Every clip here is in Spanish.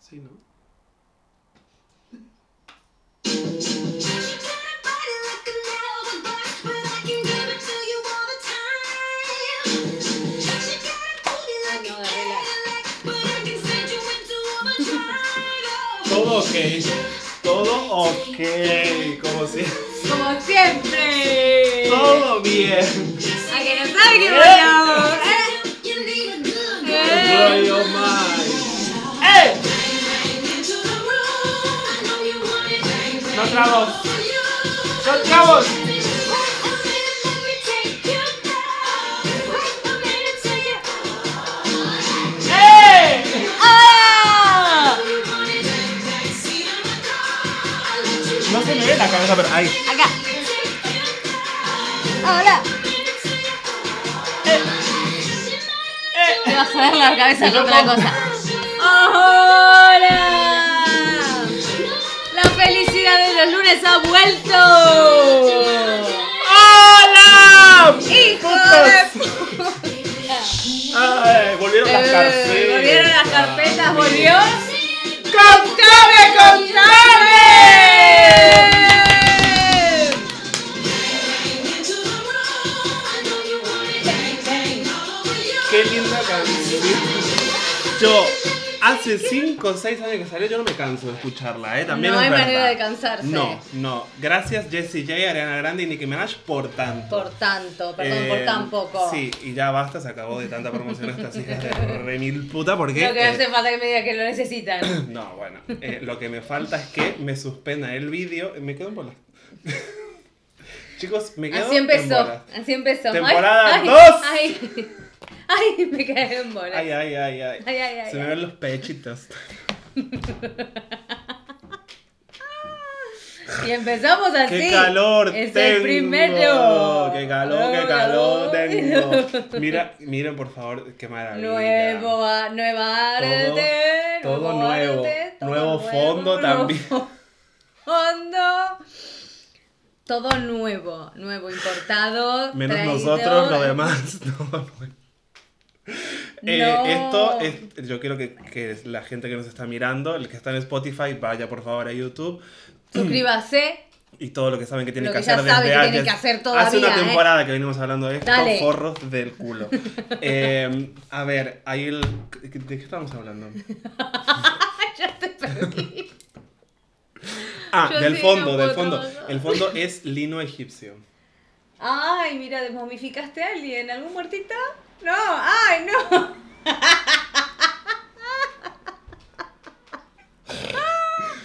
Sí, ¿no? Todo ok. Todo ok. Como si. Como siempre. Todo bien. A que no sabe que No trabos. No trabos. ¡Eh! ¡Ah! No se me ve la cabeza, pero ahí. Acá. Hola. Te vas a ver la cabeza con otra cosa. Ha vuelto. ¡Hola! ¡Hijo de Ay, volvieron las Eh, carpetas. Volvieron las carpetas, volvió. ¡Contame, contame! Qué linda canción. Yo, hace 5 o 6 años que salió, yo no me canso de escucharla, ¿eh? También No es hay verdad. manera de cansarse. No, no. Gracias Jessie J, Ariana Grande y Nicki Minaj por tanto. Por tanto, perdón, por Eh, tan poco. Sí, y ya basta, se acabó de tanta promoción a estas hijas de re mil puta porque... Lo que eh, hace falta que me diga que lo necesitan. no, bueno, eh, lo que me falta es que me suspenda el vídeo. Me quedo en bola. Chicos, me quedo Así en empezó, bola. así empezó. Temporada ay, dos. Ay, me caí en bola. Ay, ay, ay, ay. Ay, ay, ay, Se me ven los pechitos. Y empezamos así. ¡Qué calor Es tengo! el primero. ¡Qué calor, qué calor tengo! Mira, miren por favor, qué maravilla. Nuevo, nueva Todo- arte. todo nuevo nuevo. arte, todo Nuevo fondo nuevo también. Fondo. Todo nuevo, nuevo importado. Menos traído- nosotros, lo demás, no. Eh, No. esto es, yo quiero que, que la gente que nos está mirando, el que está en Spotify, vaya por favor a YouTube Suscríbase. y todo lo que saben que tienen Lo que que hacer desde que que hacer Hace una todavía, ¿eh? temporada que venimos hablando de esto, Dale. forros del culo. Eh, a ver, ahí el... ¿De qué estamos hablando? ya te perdí. Ah, Yo del sí, fondo, no del fondo. El fondo es lino egipcio. Ay, mira, desmomificaste a alguien. ¿Algún muertito? No, ay, no.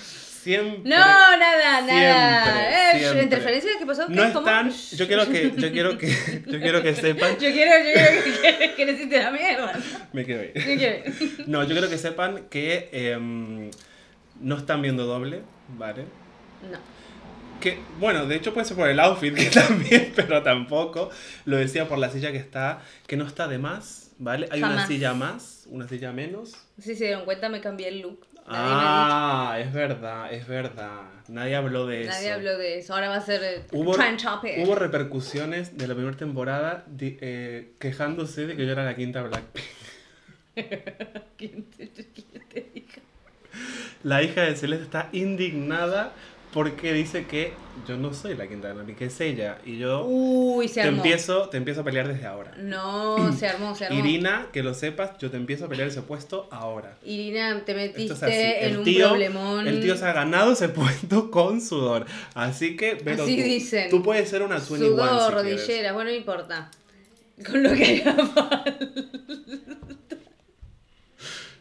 Siempre. No, nada, nada. Siempre, Eh, siempre. ¿Interferencia? ¿Qué pasó? No están. Yo quiero que, yo quiero que, yo quiero que sepan. Yo quiero, yo quiero que, que, que necesite la mierda. Me quedo ahí. No, yo quiero que sepan que em, no están viendo doble, ¿vale? No. Que, bueno, de hecho puede ser por el outfit, que también, pero tampoco. Lo decía por la silla que está, que no está de más, ¿vale? Hay una silla más, una silla menos. No sé si se dieron cuenta, me cambié el look. Nadie Ah, es verdad, es verdad. Nadie habló de dicho. eso. Nadie habló de eso. Ahora va a ser eh, Hubo, trend topic. hubo repercusiones de la primera temporada eh, quejándose de que yo era la quinta Blackpink. ¿Quién te, quién te dijo? La hija de Celeste está indignada porque dice que yo no soy la quinta Blackpink, que es ella. Y yo Uy, se te armó. empiezo, te empiezo a pelear desde ahora. No, se armó, se armó. Irina, que lo sepas, yo te empiezo a pelear ese puesto ahora. Irina, te metiste es en El un tío, problemón. el tío se ha ganado ese puesto con sudor. Así que, pero Así tú, dicen. tú puedes ser una 21 Sudor, si quieres. rodilleras, bueno, no importa. Con lo que haga falta.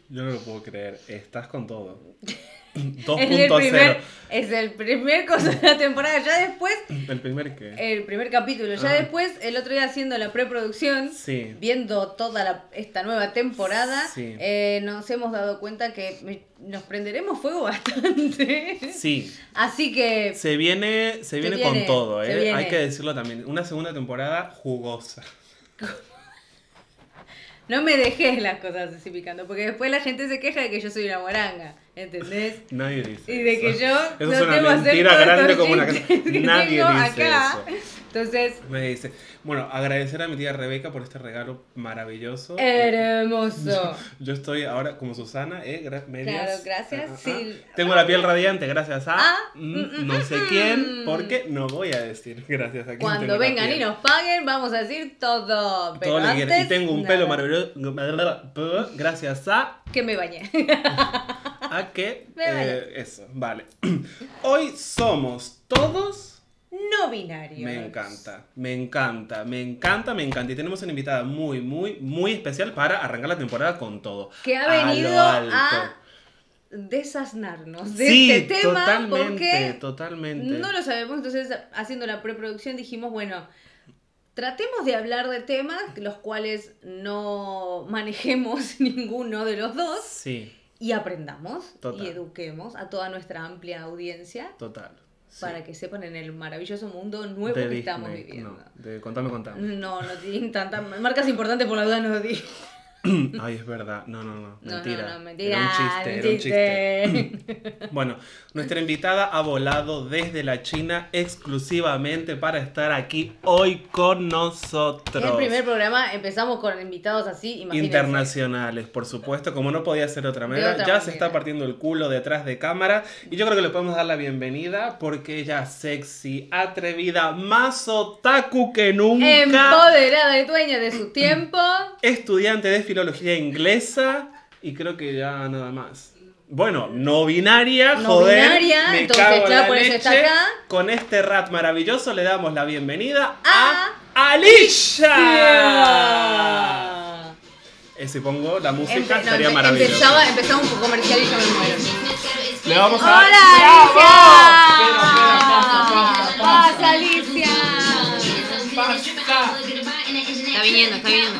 Yo no lo puedo creer. Estás con todo. Es el primer, 2.0. es el primer cosa de la temporada. Ya después, El primer que. el primer capítulo. Ya Ah. después, el otro día haciendo la preproducción, Sí. viendo toda la- esta nueva temporada, Sí. eh, nos hemos dado cuenta que nos prenderemos fuego bastante. Sí. Así que Se viene, se viene, viene, con todo, ¿eh? viene. Hay que decirlo también. Una segunda temporada jugosa. no me dejes las cosas así picando, porque después la gente se queja de que yo soy una moranga. ¿Entendés? Nadie dice Y de que eso. yo Eso no es una mentira grande como una casa. que Nadie dice acá. eso. Entonces, Me dice, bueno, agradecer a mi tía Rebeca por este regalo maravilloso. hermoso. Yo estoy ahora como Susana, ¿eh? Gra- medias. Claro, gracias, Ah, ah, sí. ah. Tengo la piel radiante gracias a Ah, mm, mm, mm, no sé quién, porque no voy a decir gracias a quién. Cuando vengan y nos paguen, vamos a decir todo. Pero Todo que antes, Y tengo un nada. pelo maravilloso gracias a, Que me bañé. A que... Me vale. eh, eso, vale. Hoy somos todos... no binario. Me encanta, me encanta, me encanta, me encanta. Y tenemos una invitada muy, muy, muy especial para arrancar la temporada con todo. Que ha A lo venido alto. a desasnarnos de sí, este tema totalmente, porque totalmente. no lo sabemos. Entonces, haciendo la preproducción dijimos, bueno, tratemos de hablar de temas los cuales no manejemos ninguno de los dos Sí, y aprendamos Total. y eduquemos a toda nuestra amplia audiencia total. sí. para que sepan en el maravilloso mundo nuevo De que estamos viviendo. No, de contame, contame. No, no tienen tantas marcas importantes por la duda no di. Ay, es verdad. No, no, no. No, Mentira. no, no, mentira. Era un chiste, era un chiste. Bueno, nuestra invitada ha volado desde la China exclusivamente para estar aquí hoy con nosotros. En el primer programa empezamos con invitados así, imagínense. Internacionales, por supuesto, como no podía ser otra manera. otra ya se manera. está partiendo el culo detrás de cámara y yo creo que le podemos dar la bienvenida porque ella sexy, atrevida, más otaku que nunca. Empoderada y dueña de su tiempo. estudiante de filología inglesa y creo que ya nada más. Bueno, no binaria, No joder. binaria, me entonces, cago en claro, la por eso está acá. Con este rap maravilloso le damos la bienvenida A a, Alicia. Ah. Eh, si pongo la música Empe- no, estaría empe- maravilloso. Empezaba, empezaba un comercial y yo me muero. Le vamos a ¡Hola, ¡Bravo! Alicia! ¡Pasa, Alicia! Basta. Está viniendo, está viniendo.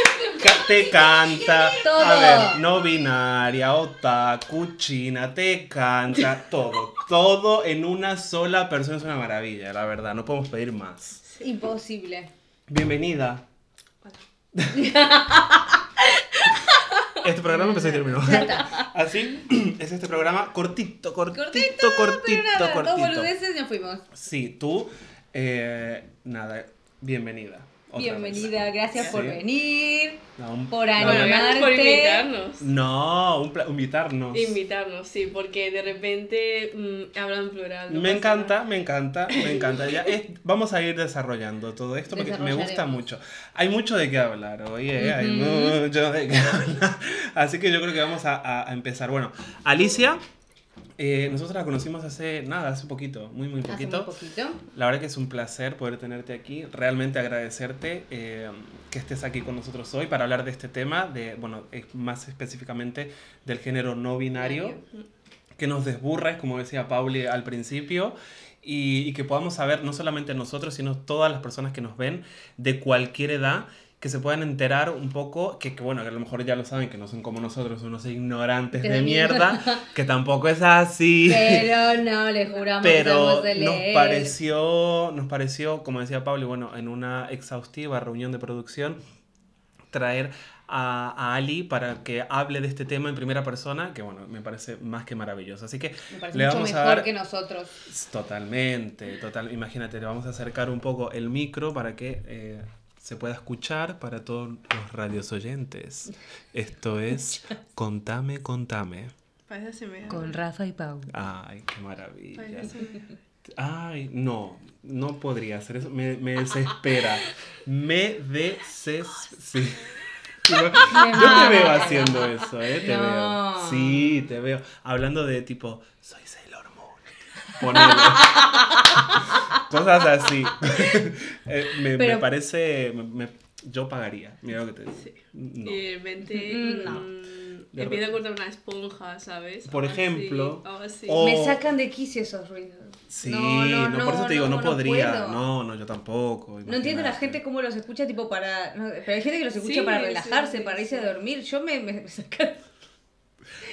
Te canta, Todo. a ver, no binaria, otaku, china, te canta, todo, todo en una sola persona es una maravilla, la verdad, no podemos pedir más. Imposible. Bienvenida. Este programa empezó y terminó. Así es este programa cortito, cortito, Cortito, cortito, pero nada, dos cortito. boludeces y nos fuimos. Sí, tú, eh, nada, bienvenida. Otra Bienvenida, vez. gracias por Sí. venir, No, un- por animarte. por invitarnos. No, un invitarnos. Invitarnos, sí, porque de repente mm, hablan plural. no me encanta, nada. me encanta, me encanta. Ya es- vamos a ir desarrollando todo esto porque me gusta mucho. Hay mucho de qué hablar hoy, ¿eh? hay Ujú. mucho de qué hablar. Así que yo creo que vamos a- a empezar. Bueno, Alicia, eh, nosotros la conocimos hace nada, hace poquito, muy, muy Hace poquito. muy poquito. La verdad que es un placer poder tenerte aquí, realmente agradecerte eh, que estés aquí con nosotros hoy para hablar de este tema, de, bueno, más específicamente del género no binario, que nos desburra, como decía Pauli al principio, y, y que podamos saber, no solamente nosotros, sino todas las personas que nos ven de cualquier edad, que se puedan enterar un poco, que, que bueno, que a lo mejor ya lo saben, que no son como nosotros, unos ignorantes de mierda, que tampoco es así. Pero no, le juramos que Pero de nos pareció, nos pareció, como decía Pablo, bueno, en una exhaustiva reunión de producción, traer a, a Ali para que hable de este tema en primera persona, que bueno, me parece más que maravilloso. Así que Me parece le mucho vamos a mejor dar- que nosotros. totalmente, total, imagínate, le vamos a acercar un poco el micro para que eh, se pueda escuchar para todos los radios oyentes. Esto es Contame, contame. Con Rafa y Pau. Ay, qué maravilla. Ay, no, no podría hacer eso. Me, me desespera. Me desespera. Sí. Yo te veo haciendo eso, ¿eh? Te No. veo. Sí, te veo. Hablando de tipo, soy. Ponele. Cosas así. Eh, me, me Pero- parece. me- me- yo pagaría. Mira lo que te digo. No. Y de repente. Mm, no. mm, a re- cortar una esponja, ¿sabes? Por ejemplo, algo así. o- Me sacan de quicio esos ruidos. Sí, No, no, no, por eso te digo, no, no, no podría. No, no, yo tampoco. No entiendo la imagínate. gente cómo los escucha tipo para... no, pero hay gente que los escucha Sí, para sí, relajarse, sí, para irse sí. a dormir. Yo me, me, me sacan...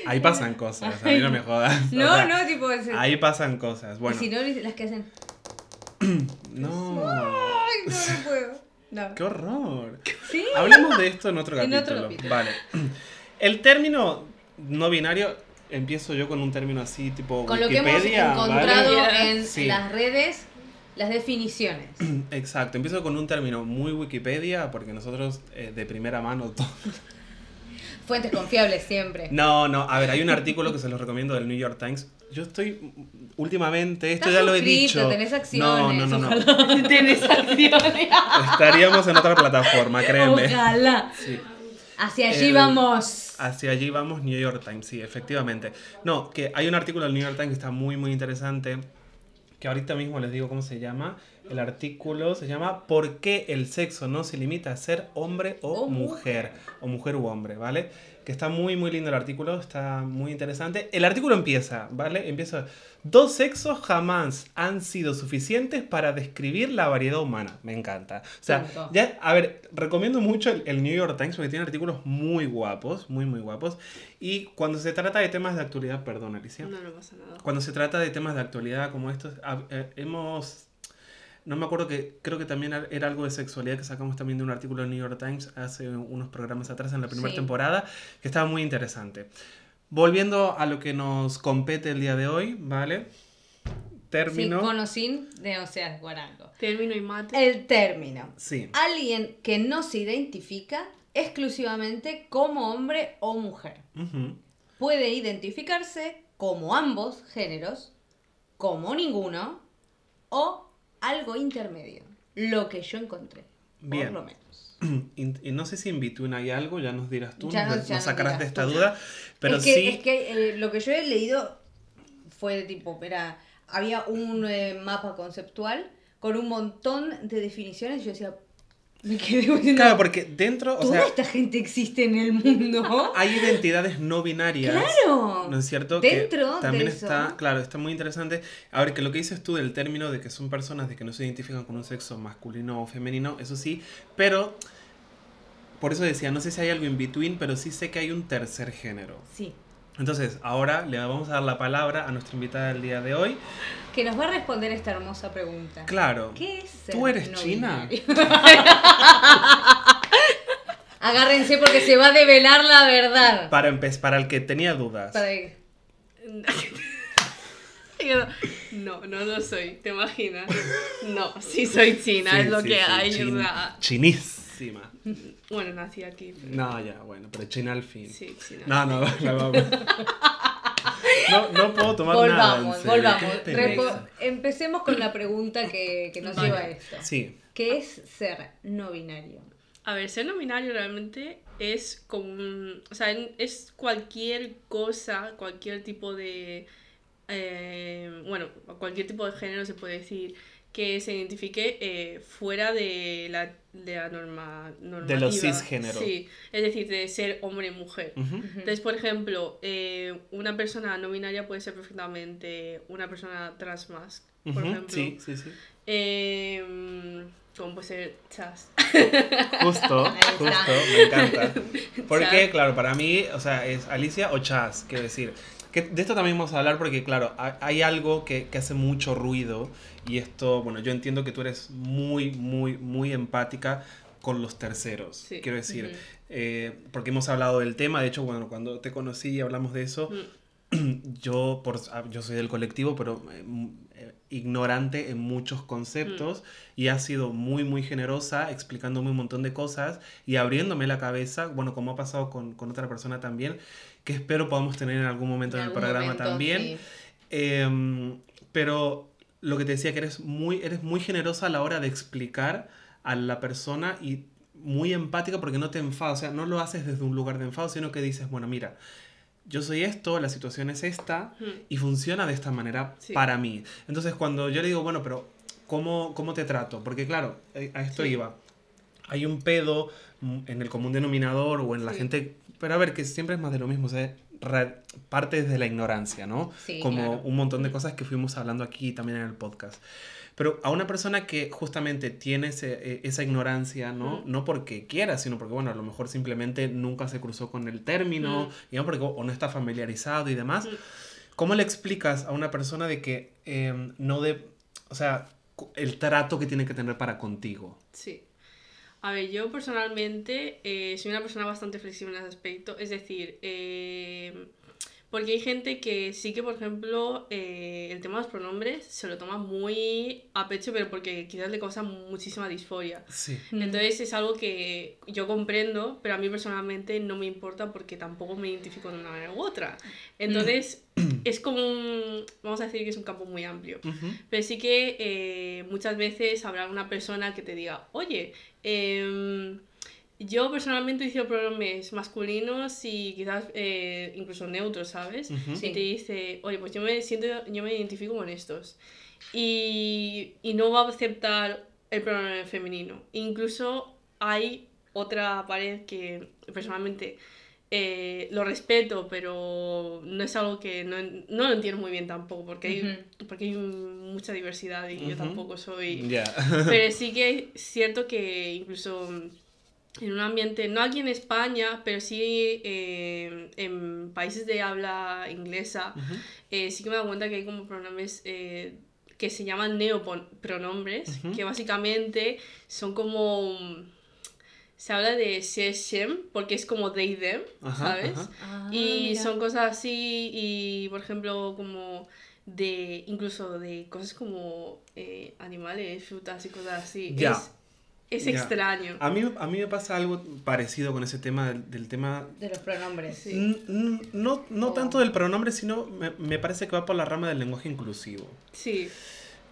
Ahí pasan cosas, a mí no me jodas. o No, sea, no, tipo... es- Ahí pasan cosas. Bueno, Y si no, las que hacen... no. Ay, no, no puedo. No. ¡Qué horror! Sí. Hablemos de esto en otro En capítulo. otro capítulo. Vale. El término no binario, empiezo yo con un término así tipo Con lo que hemos Wikipedia, encontrado ¿vale? en Sí. las redes, las definiciones. Exacto, empiezo con un término muy Wikipedia, porque nosotros eh, de primera mano... Fuentes confiables siempre. No, no, a ver, hay un artículo que se los recomiendo del New York Times. Yo estoy últimamente, esto ya lo he dicho. tenés No, acciones, no, no, no. ojalá. Tenés acciones. Estaríamos en otra plataforma, créeme. Ojalá. Sí. Hacia allí El- vamos. Hacia allí vamos, New York Times, sí, efectivamente. No, que hay un artículo del New York Times que está muy, muy interesante, que ahorita mismo les digo cómo se llama. El artículo se llama ¿Por qué el sexo no se limita a ser hombre o, O mujer? O mujer u hombre, ¿vale? Que está muy, muy lindo el artículo, está muy interesante. El artículo empieza, ¿vale? Empieza. Dos sexos jamás han sido suficientes para describir la variedad humana. Me encanta. O sea, ya, a ver, recomiendo mucho el, el New York Times porque tiene artículos muy guapos, muy, muy guapos. Y cuando se trata de temas de actualidad, perdón, Alicia. No, no pasa nada. Cuando se trata de temas de actualidad como estos, eh, hemos... No me acuerdo que creo que también era algo de sexualidad que sacamos también de un artículo del New York Times hace unos programas atrás en la primera Sí. temporada, que estaba muy interesante. Volviendo a lo que nos compete el día de hoy, ¿vale? Sí, Término. con o sin de o sea, guarango. Término y mate. El término. Sí. Alguien que no se identifica exclusivamente como hombre o mujer. Puede identificarse como ambos géneros, como ninguno, o algo intermedio. Lo que yo encontré. Bien. Por lo menos. Y, y no sé si en between hay algo, ya nos dirás tú, Ya nos, nos- ya nos nos sacarás de esta tú. duda, pero es que, sí... es que eh, lo que yo he leído fue tipo, era, había un eh, mapa conceptual con un montón de definiciones y yo decía, me quedé diciendo, Claro, porque dentro, o toda sea, esta gente existe en el mundo. hay identidades no binarias. Claro. ¿No es cierto? Dentro que también de eso. está, claro, está muy interesante. A ver, que lo que dices tú del término de que son personas de que no se identifican con un sexo masculino o femenino, eso sí, pero por eso decía, no sé si hay algo in between, pero sí sé que hay un tercer género. Sí. Entonces, ahora le vamos a dar la palabra a nuestra invitada del día de hoy. Que nos va a responder esta hermosa pregunta. Claro. ¿Qué es ser ¿Tú eres no china? Agárrense porque se va a develar la verdad. Para empezar, para el que tenía dudas. Para- No, no lo soy, ¿te imaginas? No, sí soy china, Sí, es lo sí, que sí, hay. chin- chinísima. bueno, nací aquí. pero- No, ya, bueno, pero china al fin. Sí, china. No, no, no, vamos. No, no puedo tomar nada. en volvamos, serio, volvamos. Repo- empecemos con la pregunta que, que nos Vale. lleva a esto. Sí, ¿Qué es ser no binario? A ver, ser no binario realmente es como un- O sea, es cualquier cosa, cualquier tipo de. eh, bueno, cualquier tipo de género se puede decir que se identifique eh, fuera de la, de la norma normativa. los cisgéneros. Sí, es decir, de ser hombre y mujer. ujú, Entonces, por ejemplo, eh, una persona no binaria puede ser perfectamente una persona trans más, por ejemplo. Sí, sí, sí. Eh, como puede ser chas. Justo, justo, me encanta. Porque, Chas. claro, para mí, o sea, es Alicia o Chas, quiero decir. Que de esto también vamos a hablar porque, claro, ha- hay algo que, que hace mucho ruido y esto, bueno, yo entiendo que tú eres muy, muy, muy empática con los terceros, Sí. quiero decir, Ujú. eh, porque hemos hablado del tema, de hecho, bueno, cuando te conocí y hablamos de eso, Mm. yo, por, ah, yo soy del colectivo, pero eh, eh, ignorante en muchos conceptos y ha sido muy, muy generosa explicándome un montón de cosas y abriéndome la cabeza, bueno, como ha pasado con, con otra persona también, que espero podamos tener en algún momento en, En el programa momento, también. sí. Em, pero lo que te decía, que eres muy, eres muy generosa a la hora de explicar a la persona y muy empática porque no te enfadas, o sea, no lo haces desde un lugar de enfado, sino que dices, bueno, mira, yo soy esto, la situación es esta Mm. y funciona de esta manera Sí. para mí. Entonces, cuando yo le digo, bueno, pero ¿cómo, cómo te trato? Porque claro, eh, a esto Sí. iba. Hay un pedo mm, en el común denominador o en la Sí. gente, pero a ver, que siempre es más de lo mismo, o sea, parte desde la ignorancia, ¿no? Sí, Como claro. un montón de cosas que fuimos hablando aquí también en el podcast. Pero a una persona que justamente tiene ese- eh, esa ignorancia, ¿no? Mm. No porque quiera, sino porque, bueno, a lo mejor simplemente nunca se cruzó con el término, Mm. digamos, porque o no está familiarizado y demás. Mm. ¿Cómo le explicas a una persona de que eh, no de, o sea, el trato que tiene que tener para contigo? Sí. A ver, yo personalmente eh, soy una persona bastante flexible en ese aspecto. Es decir, eh, porque hay gente que sí que, por ejemplo, eh, el tema de los pronombres se lo toma muy a pecho, pero porque quizás le causa muchísima disforia. Sí. Mm. Entonces es algo que yo comprendo, pero a mí personalmente no me importa porque tampoco me identifico de una manera u otra. Entonces es como un, vamos a decir que es un campo muy amplio. Pero sí que eh, muchas veces habrá una persona que te diga, oye, em, yo personalmente utilizo pronombres masculinos y quizás eh, incluso neutros, ¿sabes? Sí. Y te dice, oye, pues yo me siento, yo me identifico con estos. Y, y no va a aceptar el pronombre femenino. Incluso hay otra pared que personalmente eh, lo respeto, pero no es algo que no, no lo entiendo muy bien tampoco, porque hay, porque hay mucha diversidad y yo tampoco soy... Pero sí que es cierto que incluso en un ambiente, no aquí en España, pero sí eh, en países de habla inglesa, eh, sí que me he dado cuenta que hay como pronombres eh, que se llaman neopronombres, Ujú. que básicamente son como... Se habla de she, shem, porque es como they, them, Ajá, ¿sabes? ajá. Ah, Y mira. son cosas así, y por ejemplo, como de, incluso de cosas como eh, animales, frutas y cosas así. Ya. Es, es Ya. extraño. A mí, a mí me pasa algo parecido con ese tema del, del tema... De los pronombres. Sí. No, no Oh. tanto del pronombre, sino me, me parece que va por la rama del lenguaje inclusivo. Sí,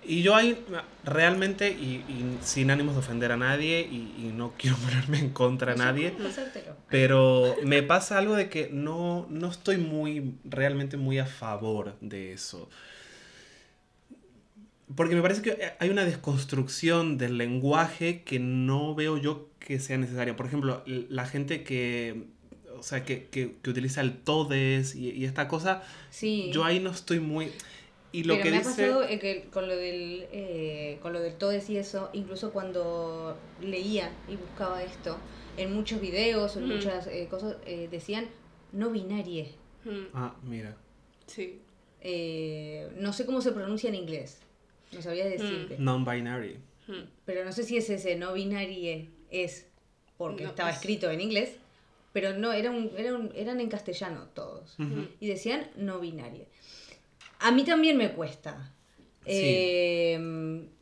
Y yo ahí realmente, y, y sin ánimos de ofender a nadie, y, y no quiero ponerme en contra de nadie, No pero me pasa algo de que no, no estoy muy, realmente muy a favor de eso. Porque me parece que hay una desconstrucción del lenguaje que no veo yo que sea necesaria. Por ejemplo, la gente que, o sea, que, que, que utiliza el todes y, y esta cosa, Sí. yo ahí no estoy muy... Y lo Pero que me dice... ha pasado eh, que con lo del eh, con lo del todes y eso, incluso cuando leía y buscaba esto, en muchos videos en Ujú. muchas eh, cosas eh, decían no binarie. Mm, Ah, mira. sí. Eh, no sé cómo se pronuncia en inglés. No sabía decirte. Non-binary. Mm, Pero no sé si es ese no binarie es porque No, estaba es- escrito en inglés, pero no, era un, era un- eran en castellano todos. Ujú. Y decían no binarie. A mí también me cuesta. Sí. Eh,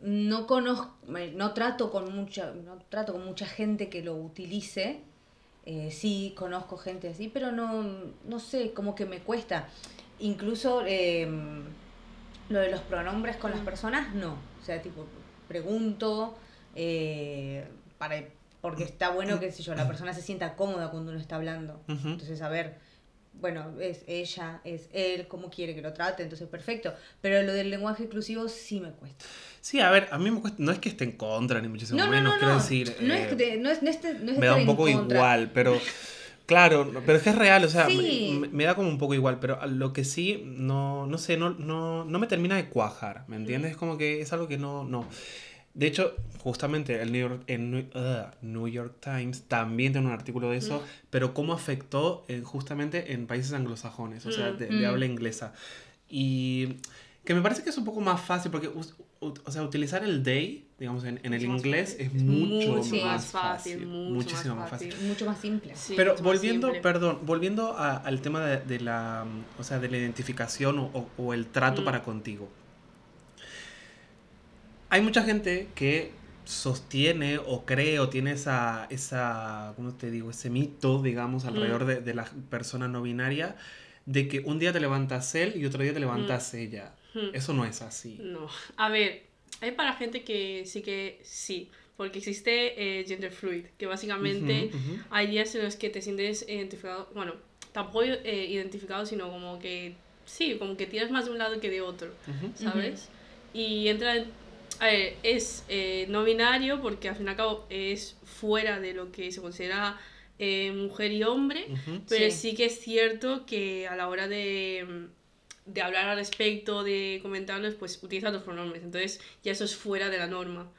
no conozco, no trato con mucha, no trato con mucha gente que lo utilice. Eh, sí conozco gente así, pero no, no sé, como que me cuesta. Incluso eh, lo de los pronombres con las personas, no. O sea, tipo, pregunto, eh, para, porque está bueno que si yo, la persona se sienta cómoda cuando uno está hablando. Entonces, a ver, bueno, es ella, es él, cómo quiere que lo trate, entonces perfecto. Pero lo del lenguaje inclusivo sí me cuesta. Sí, a ver, a mí me cuesta, no es que esté en contra ni muchísimo No, no, menos, no, quiero no. decir, no, eh, es, que te- no es, no es, no es me da un poco igual, pero claro, pero es que es real, o sea, Sí. me, me da como un poco igual, pero lo que sí, no, no sé, no, no, no me termina de cuajar, ¿me entiendes? Es como que es algo que no, no. De hecho, justamente el New York, el New, York Times también tiene un artículo de eso, pero cómo afectó en- justamente en países anglosajones, o sea, Mm. de, de Mm. habla inglesa. Y que me parece que es un poco más fácil, porque, o sea, utilizar el they, digamos, en, en el inglés es mucho, mucho más más fácil, fácil, mucho muchísimo más fácil. fácil. Mucho más simple. Sí, Pero volviendo, simple. perdón, volviendo a- al tema de, de la, mm, o sea, de la identificación o, o- o el trato Mm. para contigo. Hay mucha gente que sostiene o cree o tiene esa, esa ¿cómo te digo? Ese mito, digamos, alrededor Mm. de, de la persona no binaria, de que un día te levantas él y otro día te levantas ella. Mm. Eso no es así. No. A ver, hay para gente que sí que sí, porque existe eh, gender fluid, que básicamente Ujú, ujú. hay días en los que te sientes identificado, bueno, tampoco eh, identificado, sino como que sí, como que tiras más de un lado que de otro, Ujú. ¿sabes? Y entra en- a ver, es eh, no binario porque al fin y al cabo es fuera de lo que se considera eh, mujer y hombre, Ujú. pero Sí. sí. que es cierto que a la hora de, de hablar al respecto, de comentarlos, pues utiliza los pronombres, entonces ya eso es fuera de la norma.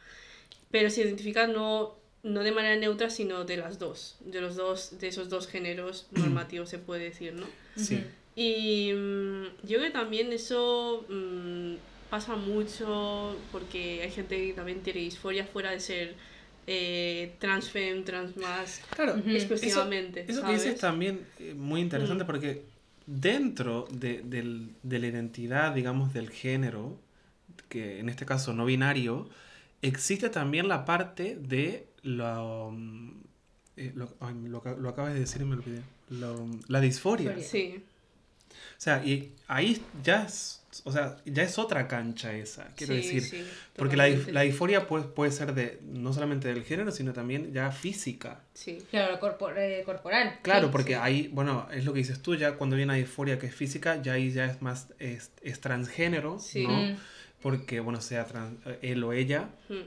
Pero se identifica no, no de manera neutra, sino de las dos, de los dos, de esos dos géneros normativos se puede decir, ¿no? Sí. Y mm, yo creo que también eso mm, pasa mucho porque hay gente que también tiene disforia fuera de ser eh, transfem, transmas, Claro, exclusivamente. Eso que ¿sabes? dices también eh, muy interesante Mm. porque dentro de, del- de la identidad, digamos, del género, que en este caso no binario, existe también la parte de lo... mm, eh, lo, ay, lo ca- lo acabas de decir y me olvidé. Lo- la disforia. Disforia. Sí, O sea, y ahí ya es, o sea, ya es otra cancha esa, quiero sí, decir. sí, Porque la, la disforia puede, puede ser de no solamente del género, sino también ya física. Sí, Claro, corpor- eh, corporal. Claro, Sí, porque sí. ahí, bueno, es lo que dices tú, ya cuando viene una disforia que es física, ya ahí ya es más, es, es transgénero, Sí. ¿no? Porque, bueno, sea trans- él o ella, Mm,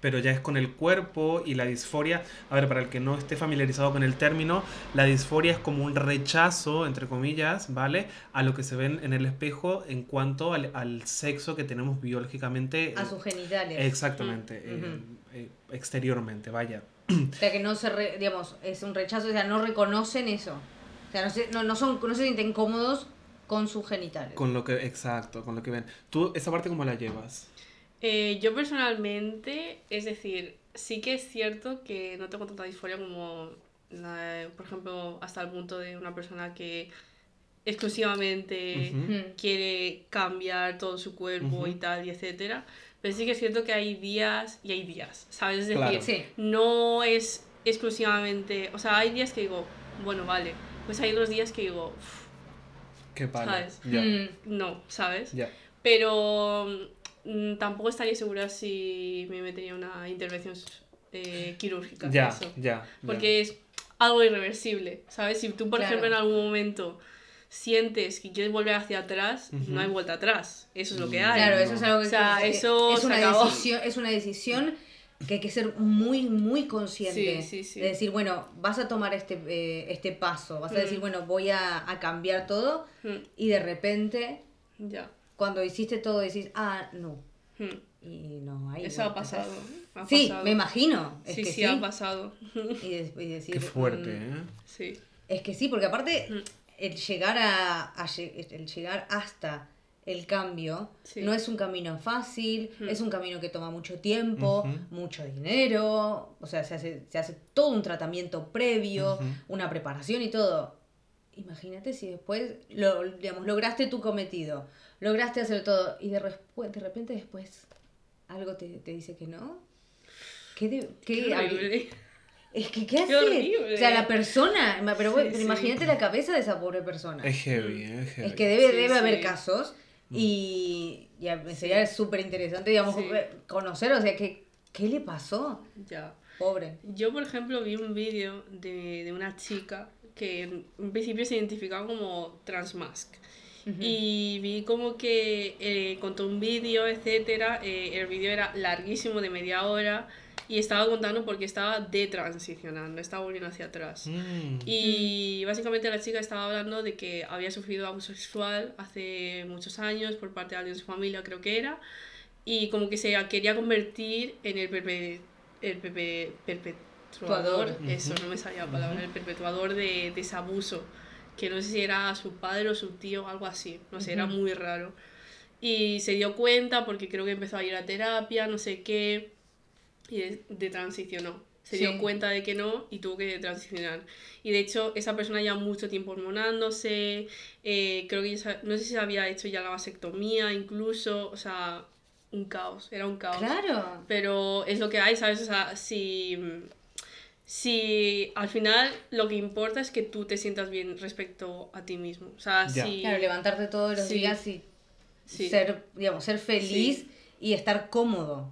pero ya es con el cuerpo y la disforia. A ver, para el que no esté familiarizado con el término, la disforia es como un rechazo, entre comillas, ¿vale? A lo que se ven en el espejo en cuanto al, al sexo que tenemos biológicamente. A eh, sus genitales. Exactamente, Mm, eh, eh, exteriormente, vaya. O sea, que no se, re- digamos, es un rechazo, o sea, no reconocen eso. O sea, no se, no, no son, no se sienten cómodos con sus genitales. Con lo que, exacto, con lo que ven. ¿Tú esa parte cómo la llevas? Eh, yo personalmente, es decir, sí que es cierto que no tengo tanta disforia como, la- por ejemplo, hasta el punto de una persona que exclusivamente quiere cambiar todo su cuerpo y tal, y etcétera. Pero sí que es cierto que hay días y hay días, ¿sabes? Es decir, Claro. Sí. no es exclusivamente, o sea, hay días que digo, bueno, vale, pues hay otros días que digo, "Uf, Qué palo. ¿Sabes? Mm. no, ¿sabes? ya. Pero tampoco estaría segura si me metería una intervención eh, quirúrgica. Ya, eso. ya. ya. Porque es algo irreversible, ¿sabes? Si tú, por Claro. ejemplo, en algún momento sientes que quieres volver hacia atrás, Ujú. no hay vuelta atrás. Eso es lo que Mm. hay. Claro, eso es algo que O sea, que- eso es se una acabó. decisión, es una decisión que hay que ser muy, muy consciente. Sí, sí, sí. De decir, bueno, vas a tomar este, eh, este paso, vas a Mm. decir, bueno, voy a, a cambiar todo, Mm, y de repente, Ya. Cuando hiciste todo, decís, ah, no. Mm. Y no hay. Eso ha pasado. ha Sí, pasado. me imagino. Es sí, que sí, sí. ha pasado. Y, de- y decir, Qué fuerte, mm, ¿eh? sí. Es que sí, porque aparte Mm. el llegar a, el llegar hasta el cambio Sí. no es un camino fácil, Mm. es un camino que toma mucho tiempo, mucho dinero, o sea, se hace, se hace todo un tratamiento previo, una preparación y todo. Imagínate si después lo, digamos, lograste tu cometido, lograste hacer todo y de, de repente después algo te, te dice que no. ¿Qué, de- qué Qué horrible. es que, ¿qué hace? horrible. O sea, la persona, pero, Sí, pero sí. imagínate la cabeza de esa pobre persona. Es heavy. Es heavy. Es que debe, Sí, debe sí. haber casos y, y a- sería súper interesante, digamos, Sí. eh, conocer, o sea, ¿qué, ¿qué le pasó? Ya. Pobre. Yo, por ejemplo, vi un vídeo de, de una chica que en en principio se identificaba como transmask. Y vi como que eh, contó un vídeo, etcétera. eh, el vídeo era larguísimo, de media hora. Y estaba contando porque estaba detransicionando, estaba volviendo hacia atrás. Mm. Y básicamente la chica estaba hablando de que había sufrido abuso sexual hace muchos años por parte de alguien de su familia, creo que era. Y como que se quería convertir en el, perpe- el perpe- perpetuador, Tuador. eso no me salía la palabra, el perpetuador de, de ese abuso. Que no sé si era su padre o su tío, algo así, no sé, era muy raro. Y se dio cuenta porque creo que empezó a ir a terapia, no sé qué, y de, de transicionó. Se Sí. dio cuenta de que no y tuvo que transicionar. Y de hecho, esa persona lleva mucho tiempo hormonándose. eh, creo que ya no sé si había hecho ya la vasectomía, incluso. O sea, un caos. Era un caos. Claro. Pero es lo que hay, ¿sabes? O sea, si. Si al final lo que importa es que tú te sientas bien respecto a ti mismo. O sea, si. Claro, levantarte todos los Sí. días y Sí. ser, digamos, ser feliz y estar cómodo.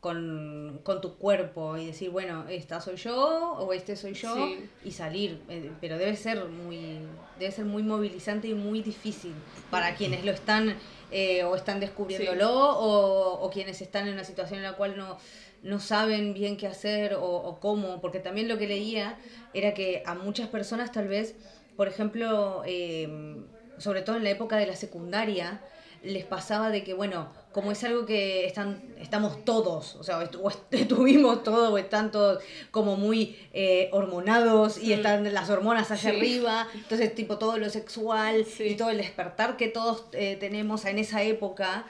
con, con, tu cuerpo y decir, bueno, esta soy yo o este soy yo y salir. Eh, pero debe ser muy debe ser muy movilizante y muy difícil para quienes lo están eh, o están descubriéndolo o, o, quienes están en una situación en la cual no, no saben bien qué hacer o, o, cómo. Porque también lo que leía era que a muchas personas tal vez, por ejemplo, eh, sobre todo en la época de la secundaria, les pasaba de que, bueno, como es algo que están, estamos todos, o sea, estuvimos todos, o están todos como muy eh, hormonados y están las hormonas hacia arriba, entonces tipo todo lo sexual y todo el despertar que todos eh, tenemos en esa época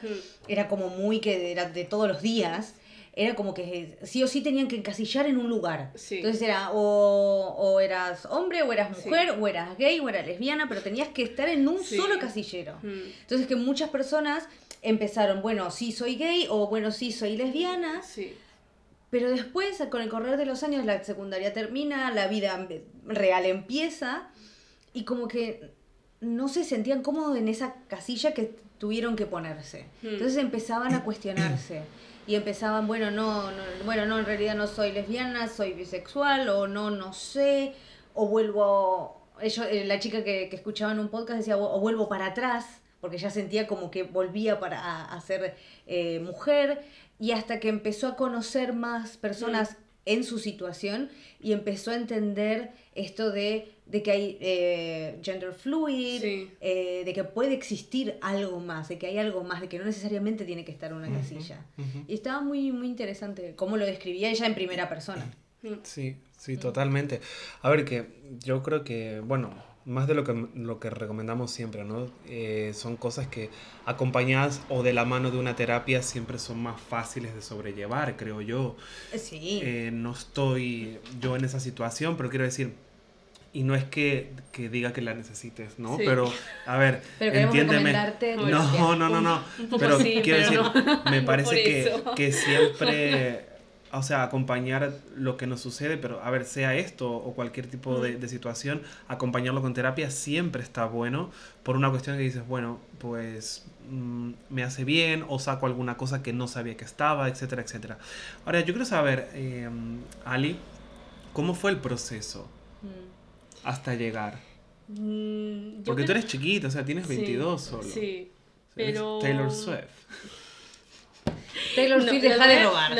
era como muy que era de todos los días era como que sí o sí tenían que encasillar en un lugar. Entonces era o, eras hombre, o eras mujer, o eras gay, o eras lesbiana, pero tenías que estar en un solo casillero. Mm. Entonces que muchas personas empezaron, bueno, sí soy gay, o bueno, sí soy lesbiana. Pero después, con el correr de los años, la secundaria termina, la vida real empieza, y como que no se sentían cómodos en esa casilla que tuvieron que ponerse. Mm. Entonces empezaban a cuestionarse y empezaban, bueno, no, no, bueno, no, en realidad no soy lesbiana, soy bisexual, o no, no sé, o vuelvo, ellos, eh, la chica que, que escuchaba en un podcast decía, o, vuelvo para atrás, porque ya sentía como que volvía para a, ser eh, mujer, y hasta que empezó a conocer más personas mm. En su situación y empezó a entender esto de de que hay eh, gender fluid, eh, de que puede existir algo más, de que hay algo más, de que no necesariamente tiene que estar en una casilla. Y estaba muy, muy interesante cómo lo describía ella en primera persona. Sí, sí, totalmente. A ver, que yo creo que, bueno, más de lo que, lo que recomendamos siempre, ¿no? Eh, son cosas que acompañadas o de la mano de una terapia siempre son más fáciles de sobrellevar, creo yo. Sí. no estoy yo en esa situación, pero quiero decir, y no es que, que, diga que la necesites, ¿no? Pero, a ver, pero entiéndeme. No, no, no, no. Pero quiero decir, me parece que, que, siempre, o sea, acompañar lo que nos sucede, pero a ver, sea esto o cualquier tipo de, de, situación, acompañarlo con terapia siempre está bueno por una cuestión que dices, bueno, pues mm, me hace bien o saco alguna cosa que no sabía que estaba, etcétera, etcétera. Ahora, yo quiero saber, eh, Ali, ¿cómo fue el proceso? Mm hasta llegar? Mm, Porque tú eres chiquita, o sea, tienes 22 solo. Sí, pero... Taylor Swift. Taylor Swift, deja de robar.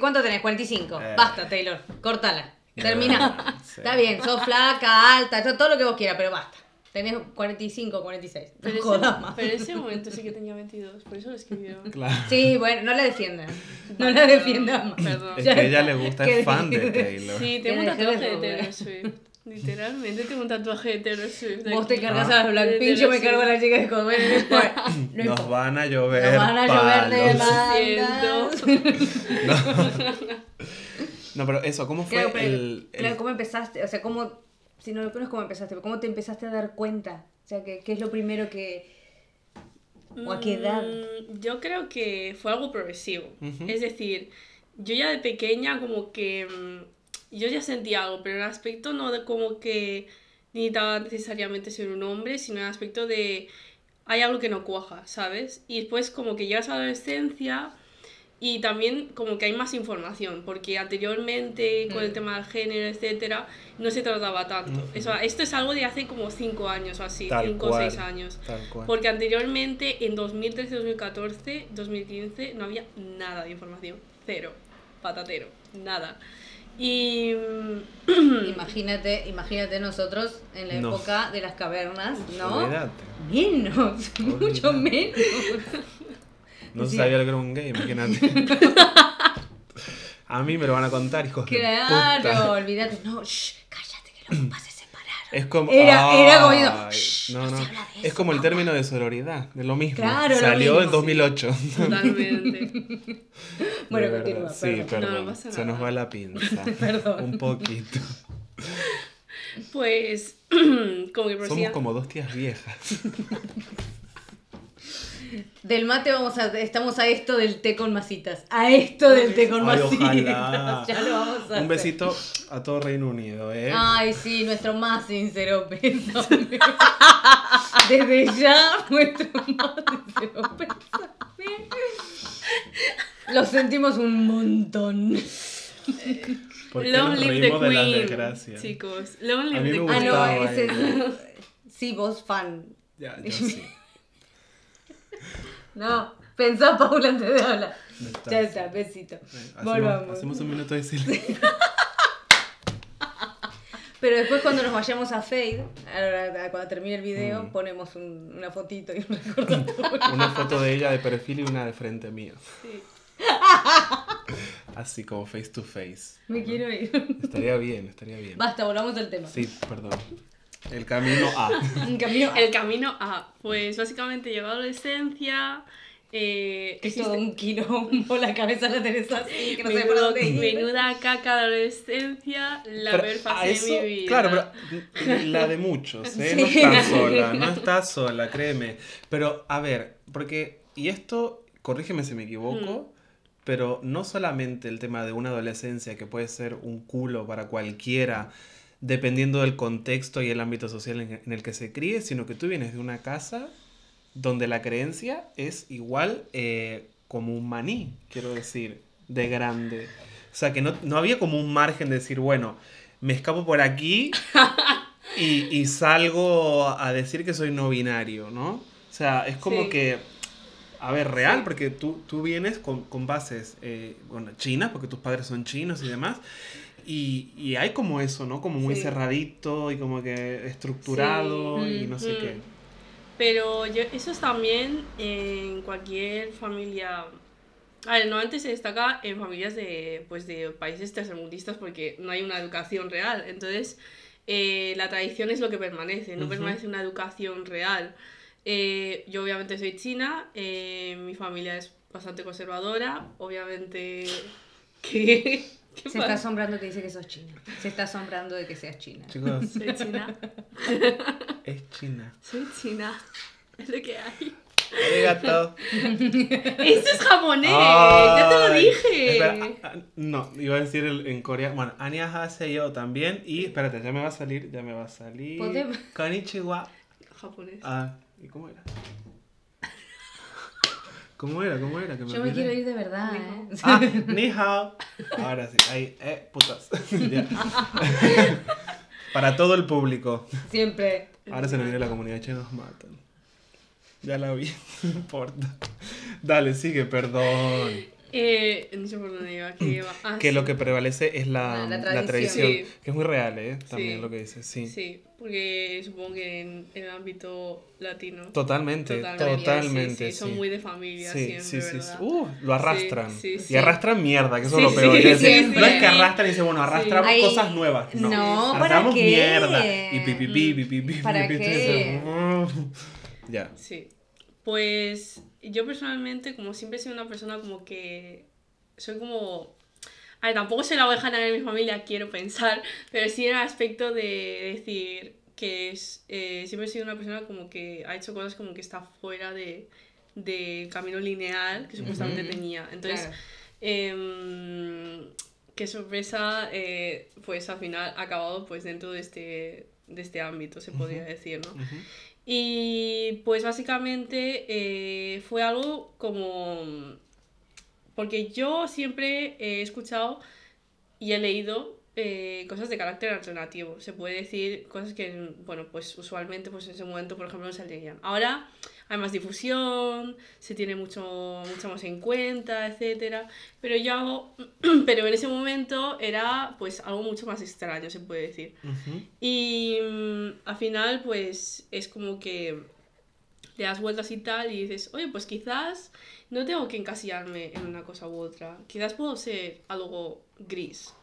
¿Cuánto tenés? 45. Eh. Basta, Taylor. Córtala. Termina. Está bien, sos flaca, alta, todo lo que vos quieras, pero basta. Tenés 45, 46. Pero, no ese, más. pero ese momento sí que tenía 22, por eso lo escribió. Claro. Sí, bueno, no la defiendan. No la defiendan Perdón. Es que a ella le gusta, es fan de Taylor. Sí, tengo un tatuaje de Taylor Swift. Literalmente tengo un tatuaje de Taylor Swift. Vos te cargas a las Blackpink, yo me cargo a la chica de comer. No Nos van a llover. Nos van a llover de. No. no, pero eso, ¿cómo fue el, Claro, ¿cómo empezaste? O sea, ¿cómo, si no lo conoces, cómo empezaste? ¿Cómo te empezaste a dar cuenta? O sea, ¿qué, qué es lo primero que... ¿O a qué edad? Mm, yo creo que fue algo progresivo. Es decir, yo ya de pequeña como que mm, yo ya sentía algo, pero en el aspecto no de como que necesitaba necesariamente ser un hombre, sino en el aspecto de hay algo que no cuaja, ¿sabes? Y después como que llegas a la adolescencia y también como que hay más información, porque anteriormente con el mm. tema del género, etcétera, no se trataba tanto. Eso, esto es algo de hace como 5 años o así, 5 o 6 años. Porque anteriormente en 2013, 2014, 2015 no había nada de información, cero, patatero, nada. Y imagínate, imagínate nosotros en la época de las cavernas, ¿no? Menos, mucho menos. No sabía lo que era un gay, imagínate. a mí me lo van a contar, hijos claro, de puta. olvídate. No, shh, cállate que se separaron. Es como, era, era como no, no. es como el término de sororidad, de lo mismo. Claro, Salió en 2008. Totalmente. bueno, continúa. Sí, perdón. Se nos va la pinza. perdón. Un poquito. Pues, como que Somos como dos tías viejas. Del mate vamos a, estamos a esto del té con masitas. A esto del té con masitas. Ya lo vamos a Un besito a todo Reino Unido, ¿eh? Ay, sí, nuestro más sincero pésame. Desde ya, nuestro más sincero pésame. Lo sentimos un montón. ¿Por qué Long nos live the reímos de las queen, desgracias? chicos. Long A live mí the me queen. Ah, no, gustaba ese. Sí, vos fan. Ya, yo sí. No, pensá Paula antes de hablar. Ya está. Ya está, besito. Hacemos, Volvamos. hacemos un minuto de silencio. Pero después cuando nos vayamos a Fade, ahora, cuando termine el video, Mm. ponemos un- una fotito y un recordatorio. Una foto de ella de perfil y una de frente mío. Sí. Así como face to face. Me quiero ir. Estaría bien, estaría bien. Basta, volvamos al tema. Sí, perdón. El camino a. Camino El camino a, pues básicamente llegó a la adolescencia. Eh, es todo un quilombo, la cabeza la tenés así, que no sé menudo- dónde ir. menuda caca de adolescencia, la peor fase eso- de mi vida. Claro, pero la de muchos, ¿eh? No estás sola, no estás sola, créeme. Pero, a ver, porque, y esto, corrígeme si me equivoco, pero no solamente el tema de una adolescencia que puede ser un culo para cualquiera, dependiendo del contexto y el ámbito social en, el que se críe, sino que tú vienes de una casa donde la creencia es igual eh, como un maní, quiero decir, de grande. O sea, que no, no había como un margen de decir, bueno, me escapo por aquí y, y salgo a decir que soy no binario, ¿no? O sea, es como Sí. que, a ver, real, Sí. porque tú, tú vienes con, con bases, eh, bueno, chinas, porque tus padres son chinos y demás. Y, y hay como eso, ¿no? Como muy Sí. cerradito y como que estructurado Sí. y no sé Mm. qué. Pero yo, eso es también en cualquier familia. A ver, normalmente se destaca en familias de, pues, de países tercermundistas porque no hay una educación real. Entonces, eh, la tradición es lo que permanece, no permanece una educación real. Eh, yo obviamente soy china, eh, mi familia es bastante conservadora, obviamente que... ¿qué Se pasa? está asombrando que dice que sos china. Se está asombrando de que seas china. Chicos, Soy china, es China. soy china, es lo que hay. Arigato. Esto es japonés, ya te lo dije. espera, ah, no, iba a decir el- en coreano. Bueno, Annyeonghaseyo yo también. Y espérate, ya me va a salir, ya me va a salir. Podemos- Konnichiwa. Japonés. Ah, ¿y cómo era? ¿Cómo era? ¿Cómo era? Que Yo me olvidé. quiero ir de verdad, ¿eh? Ah, ni hao. Ahora sí, ahí, eh, putas. Ya. Para todo el público. Siempre. Ahora se nos viene la comunidad china nos matan. Ya la vi, no importa. Dale, sigue, perdón. Eh, no sé por dónde iba, que iba. Ah, que sí. lo que prevalece es la, La- la la tradición. tradición, Sí. que es muy real, ¿eh? También Sí. lo que dices, sí. Sí, porque supongo que en, en el ámbito latino. Totalmente, Totalmente, totalmente, sí, sí. sí, Son muy de familia Sí, siempre, sí, sí. ¿verdad? Uh, lo arrastran. Sí, sí, Y arrastran mierda, que eso Sí, es lo peor. decir, no es que arrastran y dicen, bueno, arrastramos Ay, cosas nuevas. No, no, ¿para arrastramos qué? mierda. Y pi, pi, pi, pi, pi, pi, ¿Para pi, pi, qué? pi, Ya. Sí. Pues yo personalmente, como siempre he sido una persona como que soy como... A ver, tampoco soy la oveja negra de mi familia, quiero pensar, pero sí en el aspecto de decir que es, eh, siempre he sido una persona como que ha hecho cosas como que está fuera de del camino lineal que supuestamente tenía. Entonces, Claro. Em, qué sorpresa, eh, pues al final ha acabado pues dentro de este, de este ámbito, se podría decir, ¿no? Y pues básicamente eh, fue algo como... Porque yo siempre he escuchado y he leído eh, cosas de carácter alternativo. Se puede decir cosas que, bueno, pues usualmente pues en ese momento, por ejemplo, no se leían. Ahora hay más difusión, se tiene mucho, mucho más en cuenta, etcétera. Pero yo, pero en ese momento era pues algo mucho más extraño, se puede decir. Y mm, al final, pues es como que le das vueltas y tal y dices, oye, pues quizás no tengo que encasillarme en una cosa u otra. Quizás puedo ser algo gris,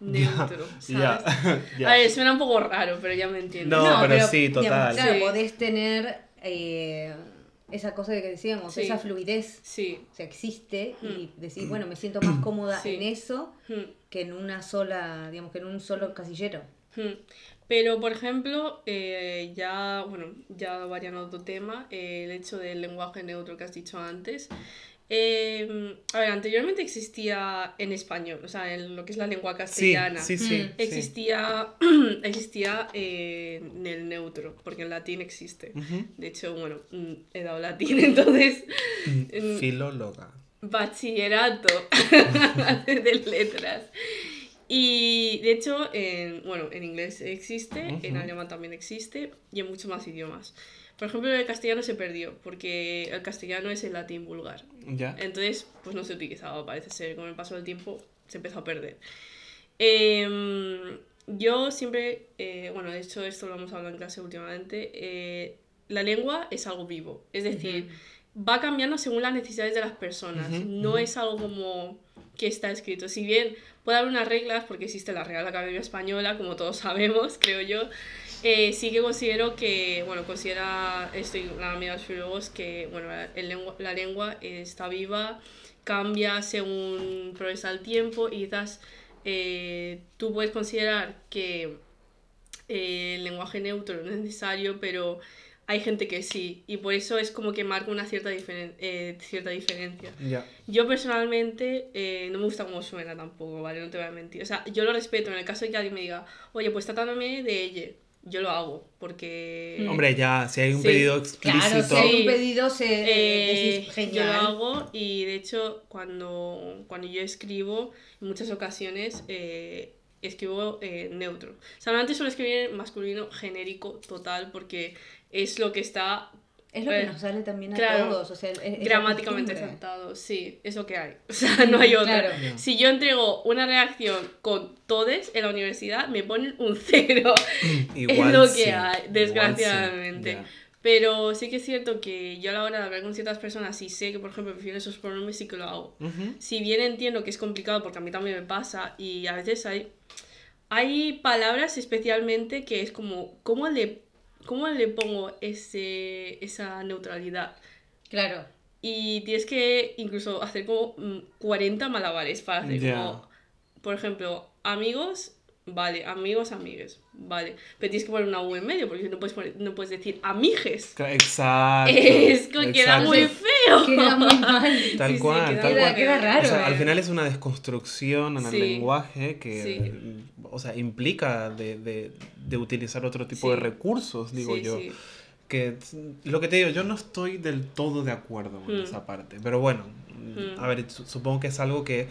neutro, ¿sabes? Ya, ya. A ver, suena un poco raro, pero ya me entiendes. No, pero sí, digamos, total. claro, Sí. podés tener eh, esa cosa de que decíamos, Sí. esa fluidez. Sí. O sea, existe y Mm. decís, bueno, me siento más cómoda Sí. en eso Hmm. que en una sola, digamos, que en un solo casillero. Hmm. Pero, por ejemplo, eh, ya, bueno, ya variando a otro tema, eh, el hecho del lenguaje neutro que has dicho antes. Eh, a ver, anteriormente existía en español, o sea, en lo que es la lengua castellana. sí, sí. Mm. sí. Existía, existía eh, en el neutro, porque en latín existe. Ujú. De hecho, bueno, mm, he dado latín, entonces... mm, Filóloga. bachillerato de letras. Y de hecho, en, bueno, en inglés existe, en alemán también existe y en muchos más idiomas. Por ejemplo, el castellano se perdió porque el castellano es el latín vulgar. Ya. Entonces, pues no se utilizaba, parece ser. Con el paso del tiempo se empezó a perder. Em, yo siempre, eh, bueno, de hecho esto lo hemos hablado en clase últimamente, eh, la lengua es algo vivo. Es decir, va cambiando según las necesidades de las personas. no es algo como que está escrito. Si bien puede haber unas reglas, porque existe la Real Academia Española, como todos sabemos, creo yo, eh, sí que considero que, bueno, considera estoy amiga de los que, bueno, lengua, la lengua está viva, cambia según progresa el tiempo y quizás eh, tú puedes considerar que eh, el lenguaje neutro no es necesario, pero hay gente que sí, y por eso es como que marca una cierta, eh, cierta diferencia. Yo personalmente eh, no me gusta cómo suena tampoco, ¿vale? No te voy a mentir. O sea, yo lo respeto en el caso de que alguien me diga, oye, pues tratándome de ella. Yo lo hago, porque... Mm. Hombre, ya, si hay un pedido explícito... Claro, si hay un pedido, se... Eh, genial. Yo lo hago y, de hecho, cuando, cuando yo escribo, en muchas ocasiones... escribo neutro. O sea, antes solo escribir masculino genérico total porque es lo que está... Es lo que nos sale también a todos, o sea, gramáticamente aceptado, sí, es lo que hay, o sea, no hay otra. Si yo entrego una reacción con todes en la universidad, me ponen un cero, es lo que hay, desgraciadamente. Pero sí que es cierto que yo a la hora de hablar con ciertas personas, si sé que, por ejemplo, prefiero esos pronombres, sí que lo hago. Si bien entiendo que es complicado, porque a mí también me pasa, y a veces hay, hay palabras especialmente que es como, ¿cómo le ¿cómo le pongo ese, esa neutralidad? Claro. Y tienes que incluso hacer como 40 mm, malabares para hacer como, por ejemplo, amigos, vale, amigos, amigues, vale. Pero tienes que poner una U en medio porque no puedes, no puedes decir amiges. Exacto. Es que queda muy feo. Queda muy mal. Tal cual, queda, tal cual. Queda raro. O sea, al final es una desconstrucción en el lenguaje que o sea, implica de, de, de utilizar otro tipo de recursos, digo yo. Que lo que te digo, yo no estoy del todo de acuerdo con mm. esa parte. Pero bueno, mm. a ver, supongo que es algo que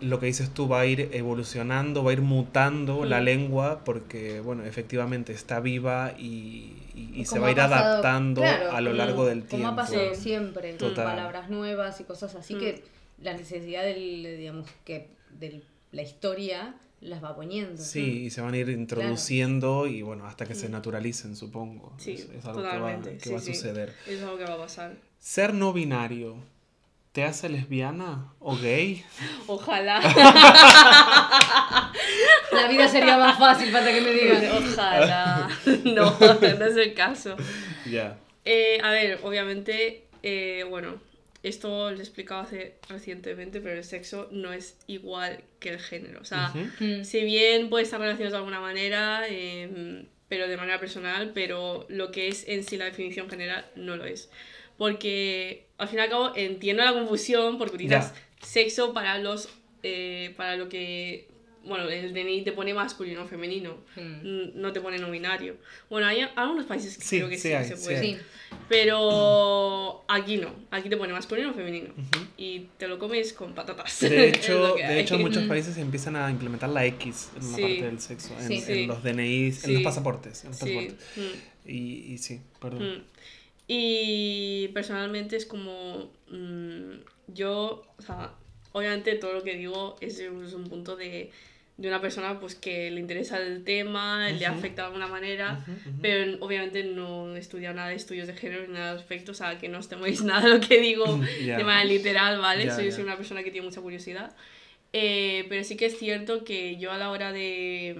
lo que dices tú va a ir evolucionando, va a ir mutando la mm. lengua porque, bueno, efectivamente está viva y, y, se va a ir adaptando a lo largo del tiempo. Como ha pasado siempre, con palabras nuevas y cosas así que la necesidad del, digamos, que del la historia las va poniendo. Sí, y se van a ir introduciendo y bueno, hasta que se naturalicen, supongo. Sí, es, algo que va, que va a suceder. Es algo que va a pasar. Ser no binario. ¿Te hace lesbiana o gay? Ojalá. La vida sería más fácil para que me digan. Ojalá. No, no es el caso. Ya. Eh, a ver, obviamente, eh, bueno, esto lo he explicado hace recientemente, pero el sexo no es igual que el género. O sea, mm. si bien puede estar relacionado de alguna manera, em, pero de manera personal, pero lo que es en sí la definición general no lo es. Porque al fin y al cabo entiendo la confusión porque utilizas sexo para los eh, para lo que bueno, el DNI te pone masculino o femenino, hmm. no te pone no binario. Bueno, hay algunos países que creo que sí, se puede. Pero aquí no, aquí te pone masculino o femenino. Y te lo comes con patatas. De hecho, de hecho en muchos países empiezan a implementar la X en una parte del sexo, en, los DNIs, en los pasaportes. En los pasaportes. Mm. Y, y, sí, perdón. Mm. Y personalmente es como mm, yo, o sea, obviamente todo lo que digo es, es un punto de de una persona pues que le interesa el tema, le afecta de alguna manera, pero obviamente no he estudiado nada de estudios de género ni nada al respecto, o sea, que no os teméis nada de lo que digo de manera literal, ¿vale? soy, una persona que tiene mucha curiosidad. Eh, pero sí que es cierto que yo a la hora de,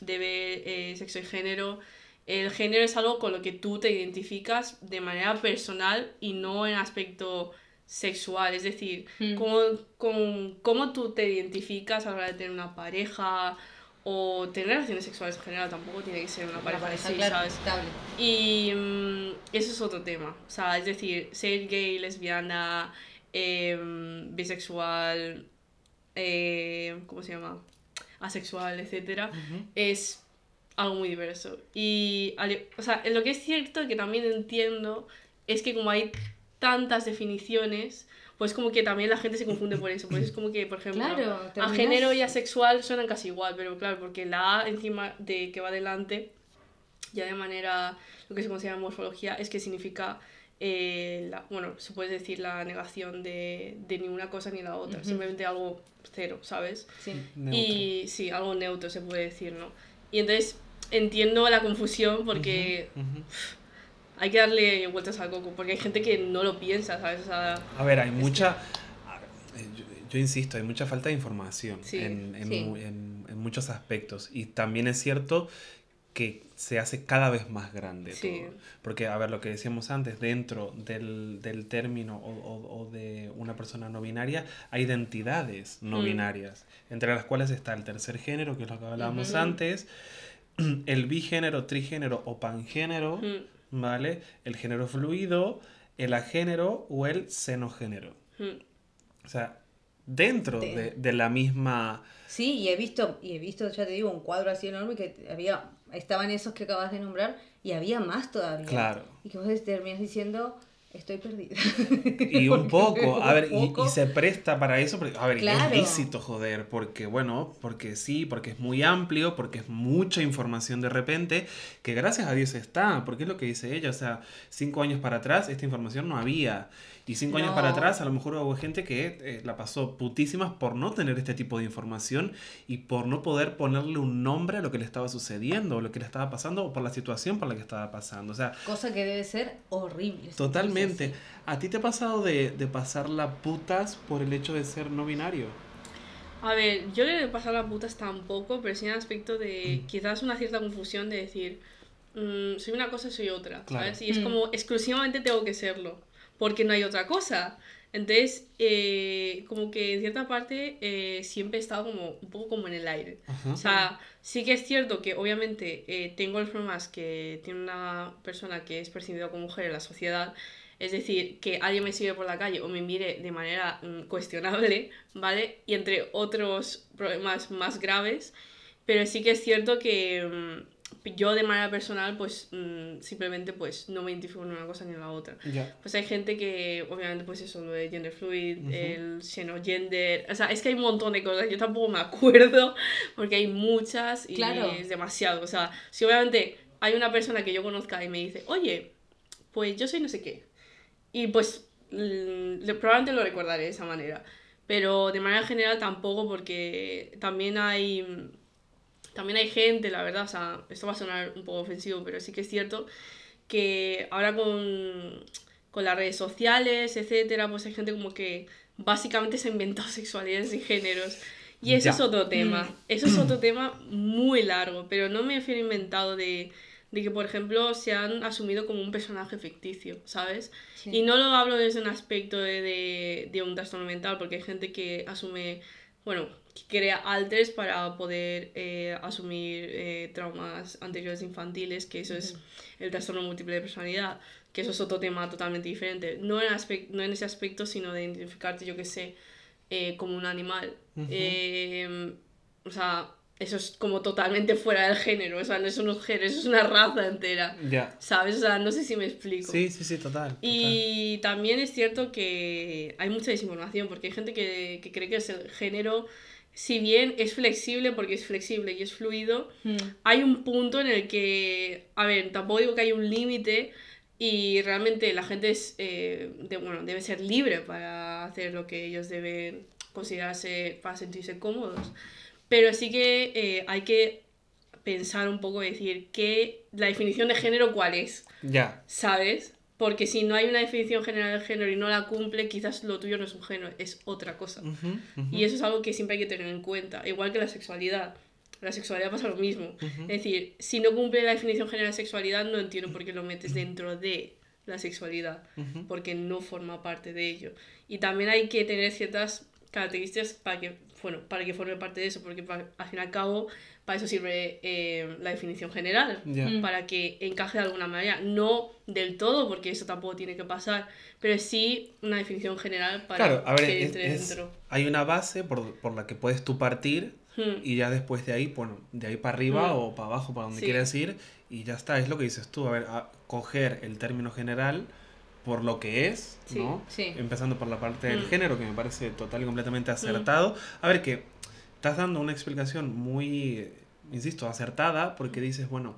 de ver eh, sexo y género, el género es algo con lo que tú te identificas de manera personal y no en aspecto sexual, es decir, hmm. cómo, con, tú te identificas a la hora de tener una pareja o tener relaciones sexuales en general, tampoco tiene que ser una pareja, así, ¿sabes? Y mm, eso es otro tema, o sea, es decir, ser gay, lesbiana, em, bisexual, eh, ¿cómo se llama? Asexual, etcétera, es algo muy diverso. Y, o sea, lo que es cierto que también entiendo es que como hay tantas definiciones, pues como que también la gente se confunde por eso. Pues es como que, por ejemplo, a género y asexual suenan casi igual, pero claro, porque la A encima de que va adelante, ya de manera, lo que se considera morfología, es que significa eh, la, bueno, se puede decir la negación de, de ni una cosa ni la otra, simplemente algo cero, ¿sabes? Sí. Y sí, algo neutro se puede decir, ¿no? Y entonces entiendo la confusión porque hay que darle vueltas al coco, porque hay gente que no lo piensa, ¿sabes? a ver, hay mucha... Yo, insisto, hay mucha falta de información en, en, en, en muchos aspectos. Y también es cierto que se hace cada vez más grande todo. Porque, a ver, lo que decíamos antes, dentro del, del término o, o, de una persona no binaria, hay identidades no mm. binarias, entre las cuales está el tercer género, que es lo que hablábamos antes, el bigénero, trigénero o pangénero, mm. ¿vale? El género fluido, el agénero o el xenogénero. Mm. O sea, dentro de, de, la misma... Sí, y he visto, y he visto, ya te digo, un cuadro así enorme que había estaban esos que acabas de nombrar y había más todavía. Claro. Y que vos terminas diciendo, estoy perdida. Y un poco, a ver, Y, se presta para eso, porque, a ver, es lícito, joder, porque bueno, porque sí, porque es muy amplio, porque es mucha información de repente, que gracias a Dios está, porque es lo que dice ella, o sea, cinco años para atrás esta información no había. Y cinco años para atrás, a lo mejor hubo gente que eh, la pasó putísimas por no tener este tipo de información y por no poder ponerle un nombre a lo que le estaba sucediendo, o lo que le estaba pasando, o por la situación por la que estaba pasando. O sea, Cosa que debe ser horrible. Totalmente. ¿A ti te ha pasado de, de pasar la putas por el hecho de ser no binario? A ver, yo creo que pasar la putas tampoco, pero sí en el aspecto de mm. quizás una cierta confusión de decir, mm, soy una cosa, soy otra, ¿sabes? Y es mm. como exclusivamente tengo que serlo porque no hay otra cosa. Entonces, eh, como que en cierta parte eh, siempre he estado como un poco como en el aire. O sea, sí que es cierto que obviamente eh, tengo el problemas que tiene una persona que es percibida como mujer en la sociedad. Es decir, que alguien me sigue por la calle o me mire de manera mm, cuestionable, ¿vale? Y entre otros problemas más graves. Pero sí que es cierto que mm, yo de manera personal pues mm, simplemente pues no me identifico en una cosa ni en la otra. Pues hay gente que obviamente pues eso, lo de gender fluid, uh -huh. el xenogender, o sea, es que hay un montón de cosas, yo tampoco me acuerdo porque hay muchas y es demasiado, o sea, si obviamente hay una persona que yo conozca y me dice, oye, pues yo soy no sé qué, y pues probablemente lo recordaré de esa manera, pero de manera general tampoco porque también hay también hay gente, la verdad, o sea, esto va a sonar un poco ofensivo, pero sí que es cierto que ahora con, con las redes sociales, etcétera, pues hay gente como que básicamente se ha inventado sexualidades y géneros. Y eso es otro tema. Mm. Eso es otro tema muy largo, pero no me refiero inventado de, de que, por ejemplo, se han asumido como un personaje ficticio, ¿sabes? Y no lo hablo desde un aspecto de, de, de un trastorno mental, porque hay gente que asume, bueno, que crea alters para poder eh, asumir eh, traumas anteriores infantiles, que eso es el trastorno múltiple de personalidad, que eso es otro tema totalmente diferente. No en, no en ese aspecto, sino de identificarte, yo que sé, eh, como un animal. o sea, eso es como totalmente fuera del género, o sea, no es un género, eso es una raza entera. ¿Sabes? O sea, no sé si me explico. Sí, sí, sí, total. Y también es cierto que hay mucha desinformación, porque hay gente que, que cree que es el género si bien es flexible porque es flexible y es fluido, hmm. hay un punto en el que, a ver, tampoco digo que hay un límite y realmente la gente es, eh, de, bueno, debe ser libre para hacer lo que ellos deben considerarse para sentirse cómodos. Pero sí que eh, hay que pensar un poco y decir que la definición de género cuál es. Ya. ¿Sabes? Porque si no hay una definición general del género y no la cumple, quizás lo tuyo no es un género, es otra cosa. Y eso es algo que siempre hay que tener en cuenta. Igual que la sexualidad. La sexualidad pasa lo mismo. Es decir, si no cumple la definición general de sexualidad, no entiendo por qué lo metes dentro de la sexualidad. Porque no forma parte de ello. Y también hay que tener ciertas características para que, bueno, para que forme parte de eso. Porque al fin y al cabo para eso sirve eh, la definición general, mm. para que encaje de alguna manera. No del todo, porque eso tampoco tiene que pasar, pero sí una definición general para que entre dentro. Hay una base por, por, la que puedes tú partir hmm. y ya después de ahí, bueno, de ahí para arriba hmm. o para abajo, para donde quieras ir, y ya está, es lo que dices tú, a ver, a coger el término general por lo que es, ¿no? Empezando por la parte del mm. género, que me parece total y completamente mm. acertado. A ver, que estás dando una explicación muy, insisto, acertada, porque dices, bueno,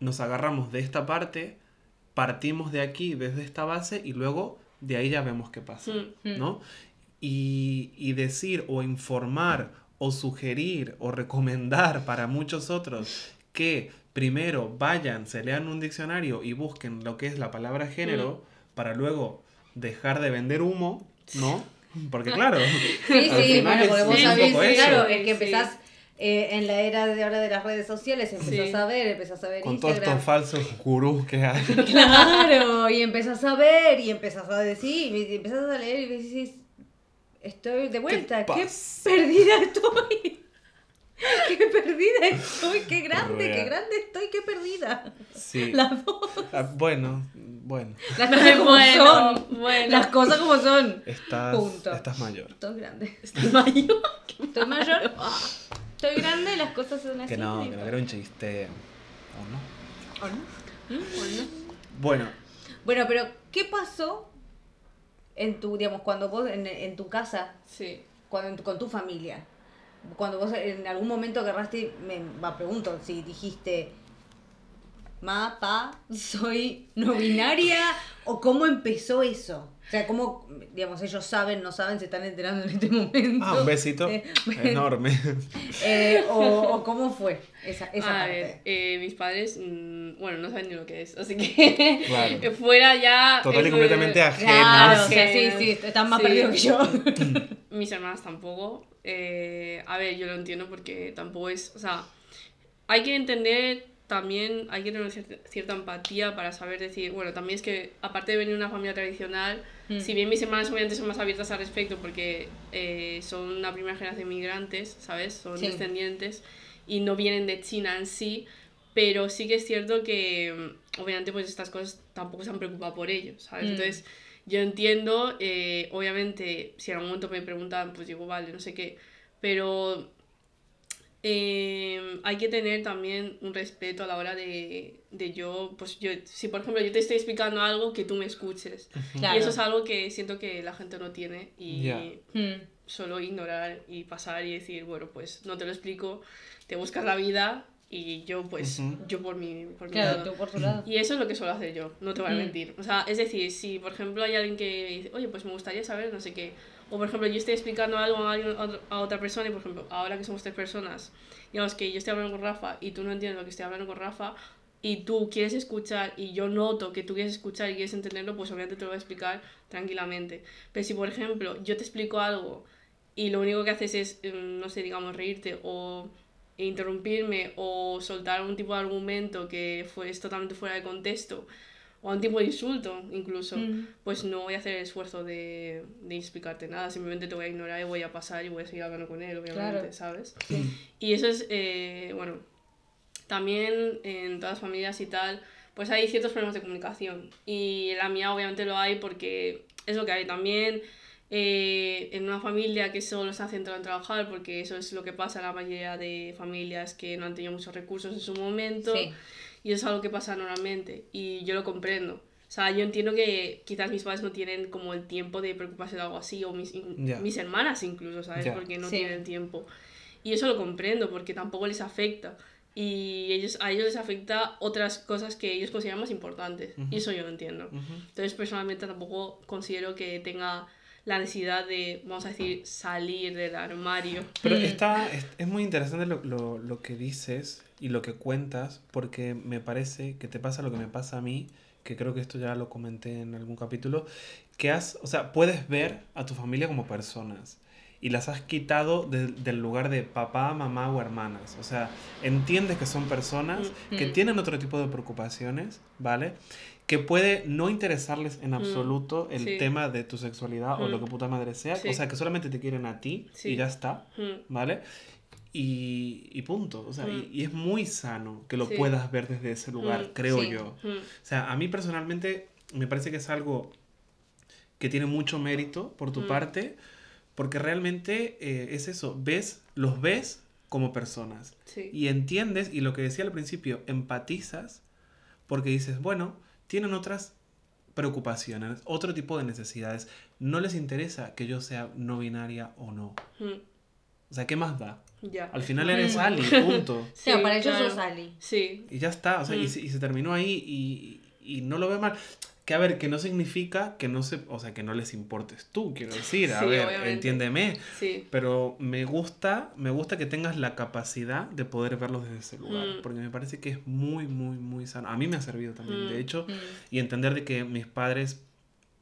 nos agarramos de esta parte, partimos de aquí, desde esta base, y luego de ahí ya vemos qué pasa. ¿no? Y, y decir o informar o sugerir o recomendar para muchos otros que primero vayan, se lean un diccionario y busquen lo que es la palabra género para luego dejar de vender humo, ¿no? Porque claro, sí, sí, bueno, porque vos sabés, claro, el que empezás eh, en la era de ahora de las redes sociales, empezás a ver, empezás a ver Con todos estos falsos gurús que hay. Claro, y empezás a ver y empezás a decir, y empezás a leer y decís, estoy de vuelta, qué, qué perdida estoy. qué perdida estoy, qué grande, qué grande estoy, qué perdida. Sí. La voz. Ah, bueno, bueno. Las cosas como son. Bueno. Las cosas como son. Estás, estás mayor. Estoy grande. Estoy mayor. Estoy mayor. Estoy grande y las cosas son así. Que no, que no era un chiste. ¿O no? ¿O no? ¿O no? Bueno. Bueno, pero ¿qué pasó en tu, digamos, cuando vos en, en tu casa? Sí. Cuando, con tu familia cuando vos en algún momento agarraste, me va, pregunto si dijiste, ma, pa, soy no binaria, o cómo empezó eso. O sea, cómo, digamos, ellos saben, no saben, se están enterando en este momento. Ah, un besito eh, enorme. Eh, o, cómo fue esa, esa parte. Ver, eh, mis padres, mm, bueno, no saben ni lo que es, así que fuera ya... Total y completamente ajenos. Claro, o sea, sí, sí, están más perdidos que yo. mis hermanas tampoco. a ver, yo lo entiendo porque tampoco es, o sea, hay que entender también hay que tener cierta empatía para saber decir, bueno, también es que aparte de venir de una familia tradicional, mm. si bien mis hermanas obviamente son más abiertas al respecto porque eh, son una primera generación de migrantes, ¿sabes? Son descendientes y no vienen de China en sí, pero sí que es cierto que mm, obviamente pues estas cosas tampoco se han preocupado por ellos, ¿sabes? Mm. Entonces yo entiendo, eh, obviamente si en algún momento me preguntan, pues digo, vale, no sé qué, pero Em, hay que tener también un respeto a la hora de, de, yo, pues yo, si por ejemplo yo te estoy explicando algo, que tú me escuches. Y eso es algo que siento que la gente no tiene y hmm. solo ignorar y pasar y decir, bueno, pues no te lo explico, te buscas la vida y yo pues yo por mi, por mi lado. Tú por tu lado. Y eso es lo que suelo hacer yo, no te voy a hmm. mentir. O sea, es decir, si por ejemplo hay alguien que dice, oye, pues me gustaría saber no sé qué o por ejemplo, yo estoy explicando algo a, a otra persona y por ejemplo, ahora que somos tres personas, digamos que yo estoy hablando con Rafa y tú no entiendes lo que estoy hablando con Rafa y tú quieres escuchar y yo noto que tú quieres escuchar y quieres entenderlo, pues obviamente te lo voy a explicar tranquilamente. Pero si por ejemplo yo te explico algo y lo único que haces es, mm, no sé, digamos, reírte o interrumpirme o soltar algún tipo de argumento que fue, es totalmente fuera de contexto, o un tipo de insulto incluso, mm. pues no voy a hacer el esfuerzo de, de, explicarte nada, simplemente te voy a ignorar y voy a pasar y voy a seguir hablando con él, obviamente, ¿sabes? Y eso es, eh, bueno, también en todas las familias y tal, pues hay ciertos problemas de comunicación y en la mía obviamente lo hay porque es lo que hay también. Eh, en una familia que solo se ha centrado en trabajar, porque eso es lo que pasa en la mayoría de familias que no han tenido muchos recursos en su momento. Sí y eso es algo que pasa normalmente y yo lo comprendo. O sea, yo entiendo que quizás mis padres no tienen como el tiempo de preocuparse de algo así, o mis, mis hermanas incluso, ¿sabes? Porque no tienen tiempo. Y eso lo comprendo, porque tampoco les afecta. Y ellos, a ellos les afecta otras cosas que ellos consideran más importantes. Y eso yo lo entiendo. Entonces, personalmente tampoco considero que tenga la necesidad de, vamos a decir, salir del armario. Pero mm. está, es, es muy interesante lo, lo, lo, que dices y lo que cuentas, porque me parece que te pasa lo que me pasa a mí, que creo que esto ya lo comenté en algún capítulo, que has, o sea, puedes ver a tu familia como personas y las has quitado del lugar de papá, mamá o hermanas. O sea, entiendes que son personas mm, que mm. tienen otro tipo de preocupaciones, ¿vale? Que puede no interesarles en mm, absoluto el tema de tu sexualidad o lo que puta madre sea, o sea, que solamente te quieren a ti y ya está, ¿vale? Y, y, punto. O sea, y, es muy sano que lo puedas ver desde ese lugar, creo yo. O sea, a mí personalmente me parece que es algo que tiene mucho mérito por tu parte, porque realmente eh, es eso, ves, los ves como personas. Y entiendes, y lo que decía al principio, empatizas, porque dices, bueno, tienen otras preocupaciones, otro tipo de necesidades. No les interesa que yo sea no binaria o no. Mm, O sea, ¿qué más da? Ya. Al final eres Mm. Ali, punto. Sí, para ellos claro. sos Ali. Sí. Y ya está, o sea, y, Mm. se, y se terminó ahí y, y no lo veo mal. Que a ver, que no significa que no se, o sea, que no les importes tú, quiero decir, a Sí, ver, obviamente. entiéndeme. Sí. Pero me gusta, me gusta que tengas la capacidad de poder verlos desde ese lugar, Mm. porque me parece que es muy, muy, muy sano. A mí me ha servido también, Mm. de hecho, Mm. y entender de que mis padres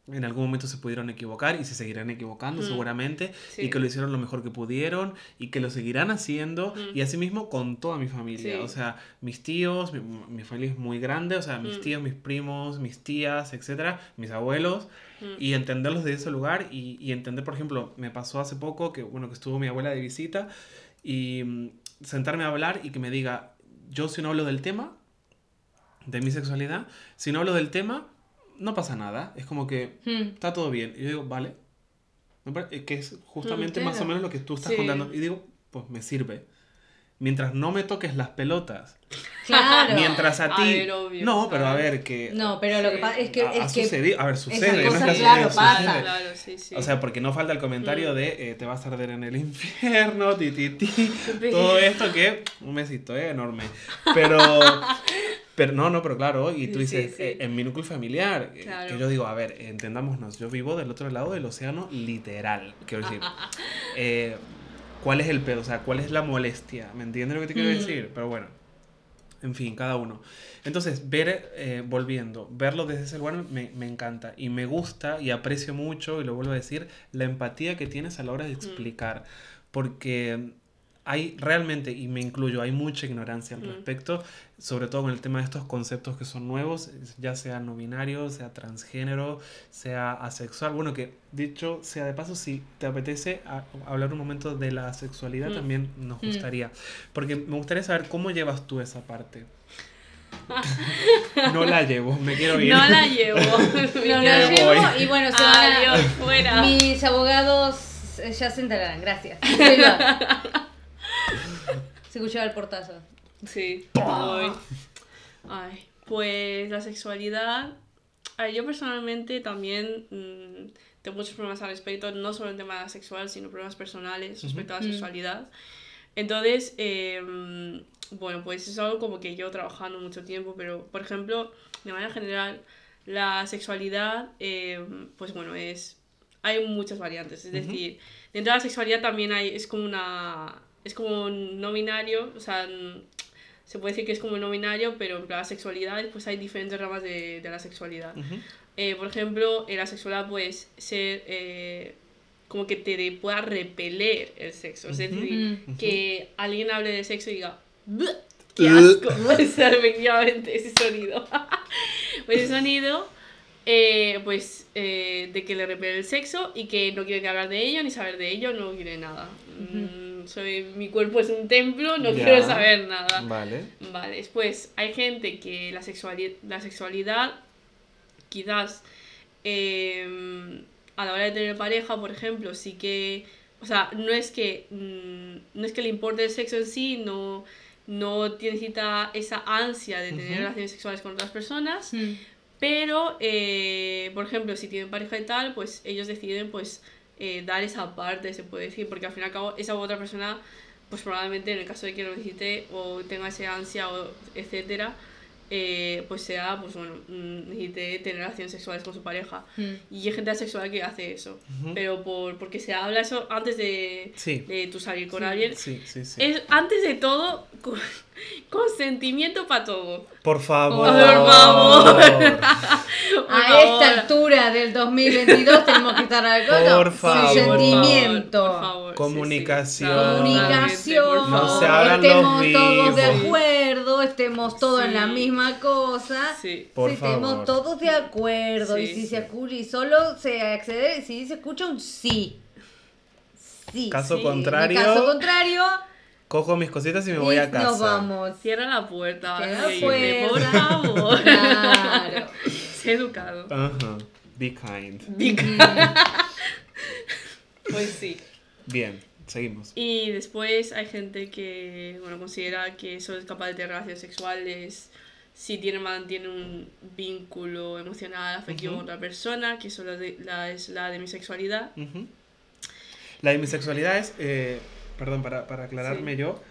en algún momento se pudieron equivocar y se seguirán equivocando Mm. seguramente Sí. y que lo hicieron lo mejor que pudieron y que lo seguirán haciendo Mm. y asimismo con toda mi familia, Sí. o sea, mis tíos, mi, mi familia es muy grande, o sea, mis Mm. tíos, mis primos, mis tías, etcétera, mis abuelos y entenderlos de ese lugar y, y entender, por ejemplo, me pasó hace poco que, bueno, que estuvo mi abuela de visita y mm, sentarme a hablar y que me diga, yo si no hablo del tema, de mi sexualidad, si no hablo del tema, no pasa nada, es como que Mm. está todo bien. Y yo digo, vale, eh, que es justamente Mm, más o menos lo que tú estás Sí. contando. Y digo, pues me sirve. Mientras no me toques las pelotas. Claro. Mientras a A ti... ver, obvio, no, pero a ver, que... No, pero lo que pasa es que. ha, que sucedido. A ver, sucede. no es claro, sucede, pasa. sucede. Claro, sí, sí. O sea, porque no falta el comentario Mm. de eh, te vas a arder en el infierno, ti, ti, ti. Todo esto que, un besito, eh, enorme. Pero, pero no, no, pero claro, y tú dices, sí. eh, en mi núcleo familiar, eh, Claro. que yo digo, a ver, entendámonos, yo vivo del otro lado del océano literal, quiero decir. Eh, ¿Cuál es el pedo? O sea, ¿cuál es la molestia? ¿Me entiendes lo que te quiero Mm. decir? Pero bueno, en fin, cada uno. Entonces, ver, eh, volviendo, verlo desde ese lugar me, me encanta y me gusta y aprecio mucho, y lo vuelvo a decir, la empatía que tienes a la hora de explicar. Porque hay realmente, y me incluyo, hay mucha ignorancia al Mm. respecto, sobre todo con el tema de estos conceptos que son nuevos, ya sea no binario, sea transgénero, sea asexual. Bueno, que dicho sea de paso, si te apetece a- hablar un momento de la sexualidad, Mm. también nos Mm. gustaría. Porque me gustaría saber cómo llevas tú esa parte. no la llevo, me quiero ir. No la llevo. No la voy. llevo y bueno, se van a- Adiós, fuera. Mis abogados ya se enterarán, gracias. Se escuchaba el portazo. Sí, voy. Ay, pues la sexualidad. a ver, yo personalmente también mm, tengo muchos problemas al respecto, no solo en tema sexual, sino problemas personales respecto a la Ujú. sexualidad. Entonces, eh, bueno, pues es algo como que yo trabajando mucho tiempo, pero por ejemplo, de manera general, la sexualidad, eh, pues bueno, es. Hay muchas variantes, es Ujú. decir, dentro de la sexualidad también hay, es como una. Es como no binario, o sea, se puede decir que es como no binario, pero en plan la sexualidad, pues hay diferentes ramas de, de la sexualidad. Ujú. Eh, por ejemplo, en la sexualidad puedes ser eh, como que te pueda repeler el sexo. Es decir, Ujú. que alguien hable de sexo y diga, "Bleh, ¡qué asco! Sea, efectivamente, ese sonido. pues ese sonido, eh, pues eh, de que le repele el sexo y que no quiere ni hablar de ello, ni saber de ello, no quiere nada. Mm, soy, mi cuerpo es un templo, no Ya. quiero saber nada. Vale. Vale, después hay gente que la, sexuali- la sexualidad quizás eh, a la hora de tener pareja, por ejemplo, sí que, o sea, no es que, mm, no es que le importe el sexo en sí, no, no necesita esa ansia de tener relaciones sexuales con otras personas, Mm. pero, eh, por ejemplo, si tienen pareja y tal, pues ellos deciden pues eh, dar esa parte, se puede decir, porque al fin y al cabo esa otra persona, pues probablemente en el caso de que lo necesite o tenga esa ansia o etcétera, eh, pues sea, pues bueno, mm, necesite tener relaciones sexuales con su pareja. Mm. Y hay gente asexual que hace eso, pero por, porque se habla eso antes de, Sí. de tú salir con Sí. alguien. Sí, sí, sí. Es antes de todo con- consentimiento para todo. Por favor. Por favor. Por A esta altura del 2022 tenemos que estar al coto. Por favor. Sin Sí, por sentimiento. Por favor, sí, sí. Comunicación. Comunicación. No se estemos los todos de acuerdo, estemos todos en la Sí. misma cosa. Sí. Por si favor. estemos todos de acuerdo y Sí, si sí. se escucha y solo se accede, si se escucha un sí. Sí. Caso Sí. contrario, En caso contrario, cojo mis cositas y me voy y a casa. nos vamos. Cierra la puerta, Cierra la irme, por puerta. favor. Claro. sé educado. Ajá. Be kind. Pues sí. Bien, seguimos. Y después hay gente que bueno, considera que solo es capaz de tener relaciones sexuales si tiene, mantiene un vínculo emocional, afectivo con otra persona, que eso la de- la- es la de mi sexualidad. La demisexualidad es, eh, perdón, para, para aclararme Sí. yo,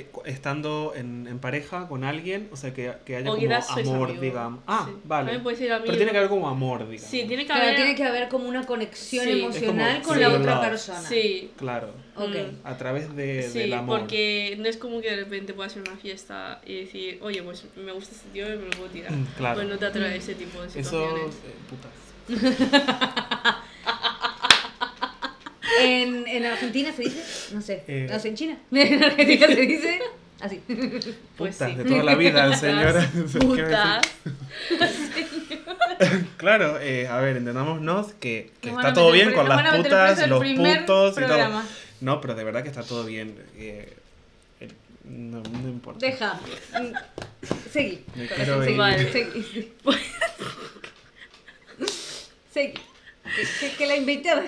eh, estando en, en pareja con alguien, o sea, que, que haya O como amor, digamos. Ah, Sí. vale. También puede ser amigo. Pero tiene que haber como amor, digamos. Sí, tiene que Claro, haber... tiene que haber como una conexión Sí. Es como- emocional con sí, la otra love. persona. Sí. Claro. Ok. Mm. A través de, Sí, del amor. porque no es como que de repente puedas ir a una fiesta y decir, oye, pues me gusta este tío y me lo puedo tirar. Mm, claro. Pues no te atrae ese tipo de Eso, situaciones. eh, putas. En, en Argentina se dice, no sé, Eh. no sé, en China. En Argentina se dice así. Pues Putas sí. de toda la vida, señora. Putas. Claro, eh, a ver, entendámonos que, que está todo bien con las putas, los putos y todo. No, pero de verdad que está todo bien. eh, no, no importa. Deja. Seguí. Seguí. Seguí. Que, que- la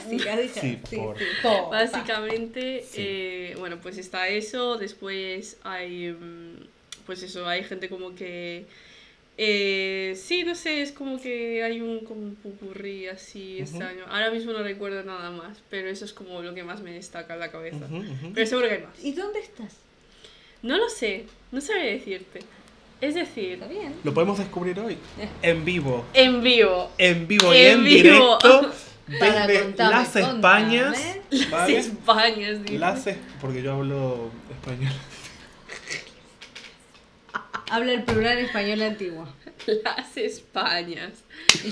siga, deja. Sí, por- Porfa. Básicamente, Sí. eh, bueno, pues está eso. Después hay, mm, pues eso, hay gente como que... eh, sí, no sé, es como que hay un, como un pupurrí así Ujú. extraño. Ahora mismo no recuerdo nada más, pero eso es como lo que más me destaca en la cabeza. Pero seguro que hay más. ¿Y dónde estás? No lo sé, no sabría decirte. Es decir, Está bien. Lo podemos descubrir hoy. En vivo. en vivo. En vivo y En en vivo. directo. Para Desde las Españas. contame. ¿vale? España, dice. Las es- porque yo hablo español. Habla el plural español antiguo. Las Españas.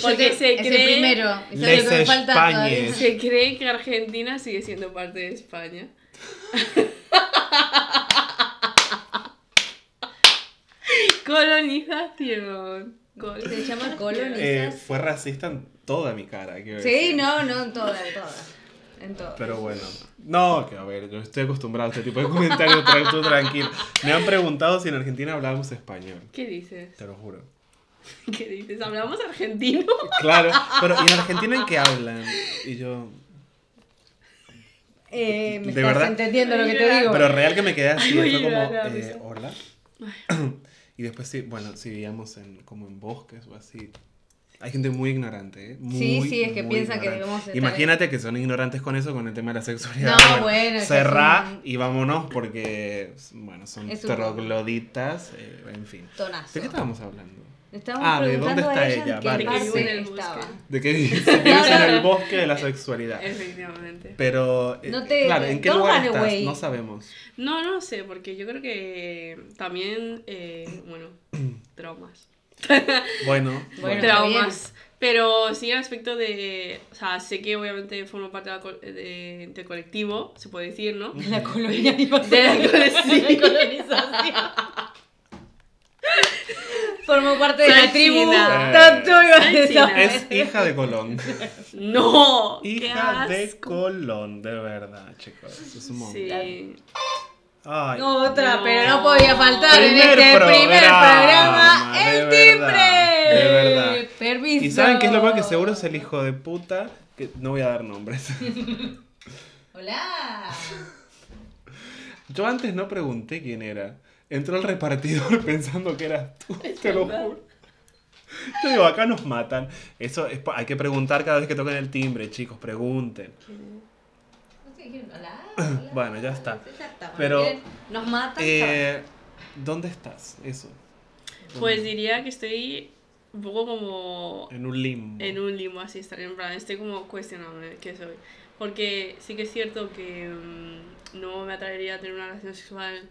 Porque te- se es el cree- primero. Les que. Se cree que Argentina sigue siendo parte de España. Colonización. Col- Se llama colonización. Eh, fue racista en toda mi cara. Sí, decir. no, no, en todas, en todas. Pero bueno, no, que a ver, yo estoy acostumbrado a este tipo de comentarios, tú tranquilo. Me han preguntado si en Argentina hablábamos español, ¿Qué dices? te lo juro. ¿Qué dices? ¿Hablamos argentino? Claro, pero ¿y en Argentina en qué hablan? Y yo, Eh, me ¿De estás verdad? entendiendo lo que te digo. pero real que me quedé así, Ay, fue como, llorar, la eh, hola. Y después sí, bueno, sí vivíamos en, como en bosques o así. Hay gente muy ignorante, ¿eh? Muy, Sí, sí, es que piensa que ignorante. debemos estar- Imagínate que son ignorantes con eso, con el tema de la sexualidad. No, bueno, eso Cerrá y vámonos porque, bueno, son un- trogloditas, eh, en fin. Tonazo. ¿De qué estábamos hablando? Estábamos Ah, ¿de dónde preguntando está a ella, ella? Vale, sí. Que vive en el estaba. bosque. De que vives en el bosque de la sexualidad. Efectivamente. Pero, eh, No te- claro, ¿en qué lugar estás? away. No sabemos. No, no lo sé, porque yo creo que también, eh, bueno, traumas. Bueno, Bueno, traumas. Pero sí, en aspecto de. O sea, sé que obviamente formo parte de la co- de- del colectivo, se puede decir, ¿no? De la colonización. De la col- sí. colonización. Formo parte de la tribu. Tanto iba a Soy decir. china. es hija de Colón. ¡No! ¡Qué hija de! Colón, de verdad, chicos. Es un montón. Sí. Ay, Otra, No. pero no podía faltar en este primer programa, de ¡El verdad, timbre! de verdad. Permiso. ¿Y saben qué es lo peor? Que seguro es el hijo de puta. Que no voy a dar nombres. Hola. Yo antes no pregunté quién era. Entró el repartidor pensando que eras tú, te lo juro. Yo digo, acá nos matan. Eso es, hay que preguntar cada vez que toquen el timbre, chicos, pregunten. Hola. hola. Bueno, ya está. Pero, Nos matan. Eh, ¿Dónde estás? Eso. Pues diría que estoy un poco como En un limbo. en un limbo así, estar en plan, estoy como cuestionándome qué soy. Porque sí que es cierto que mm, no me atraería a tener una relación sexual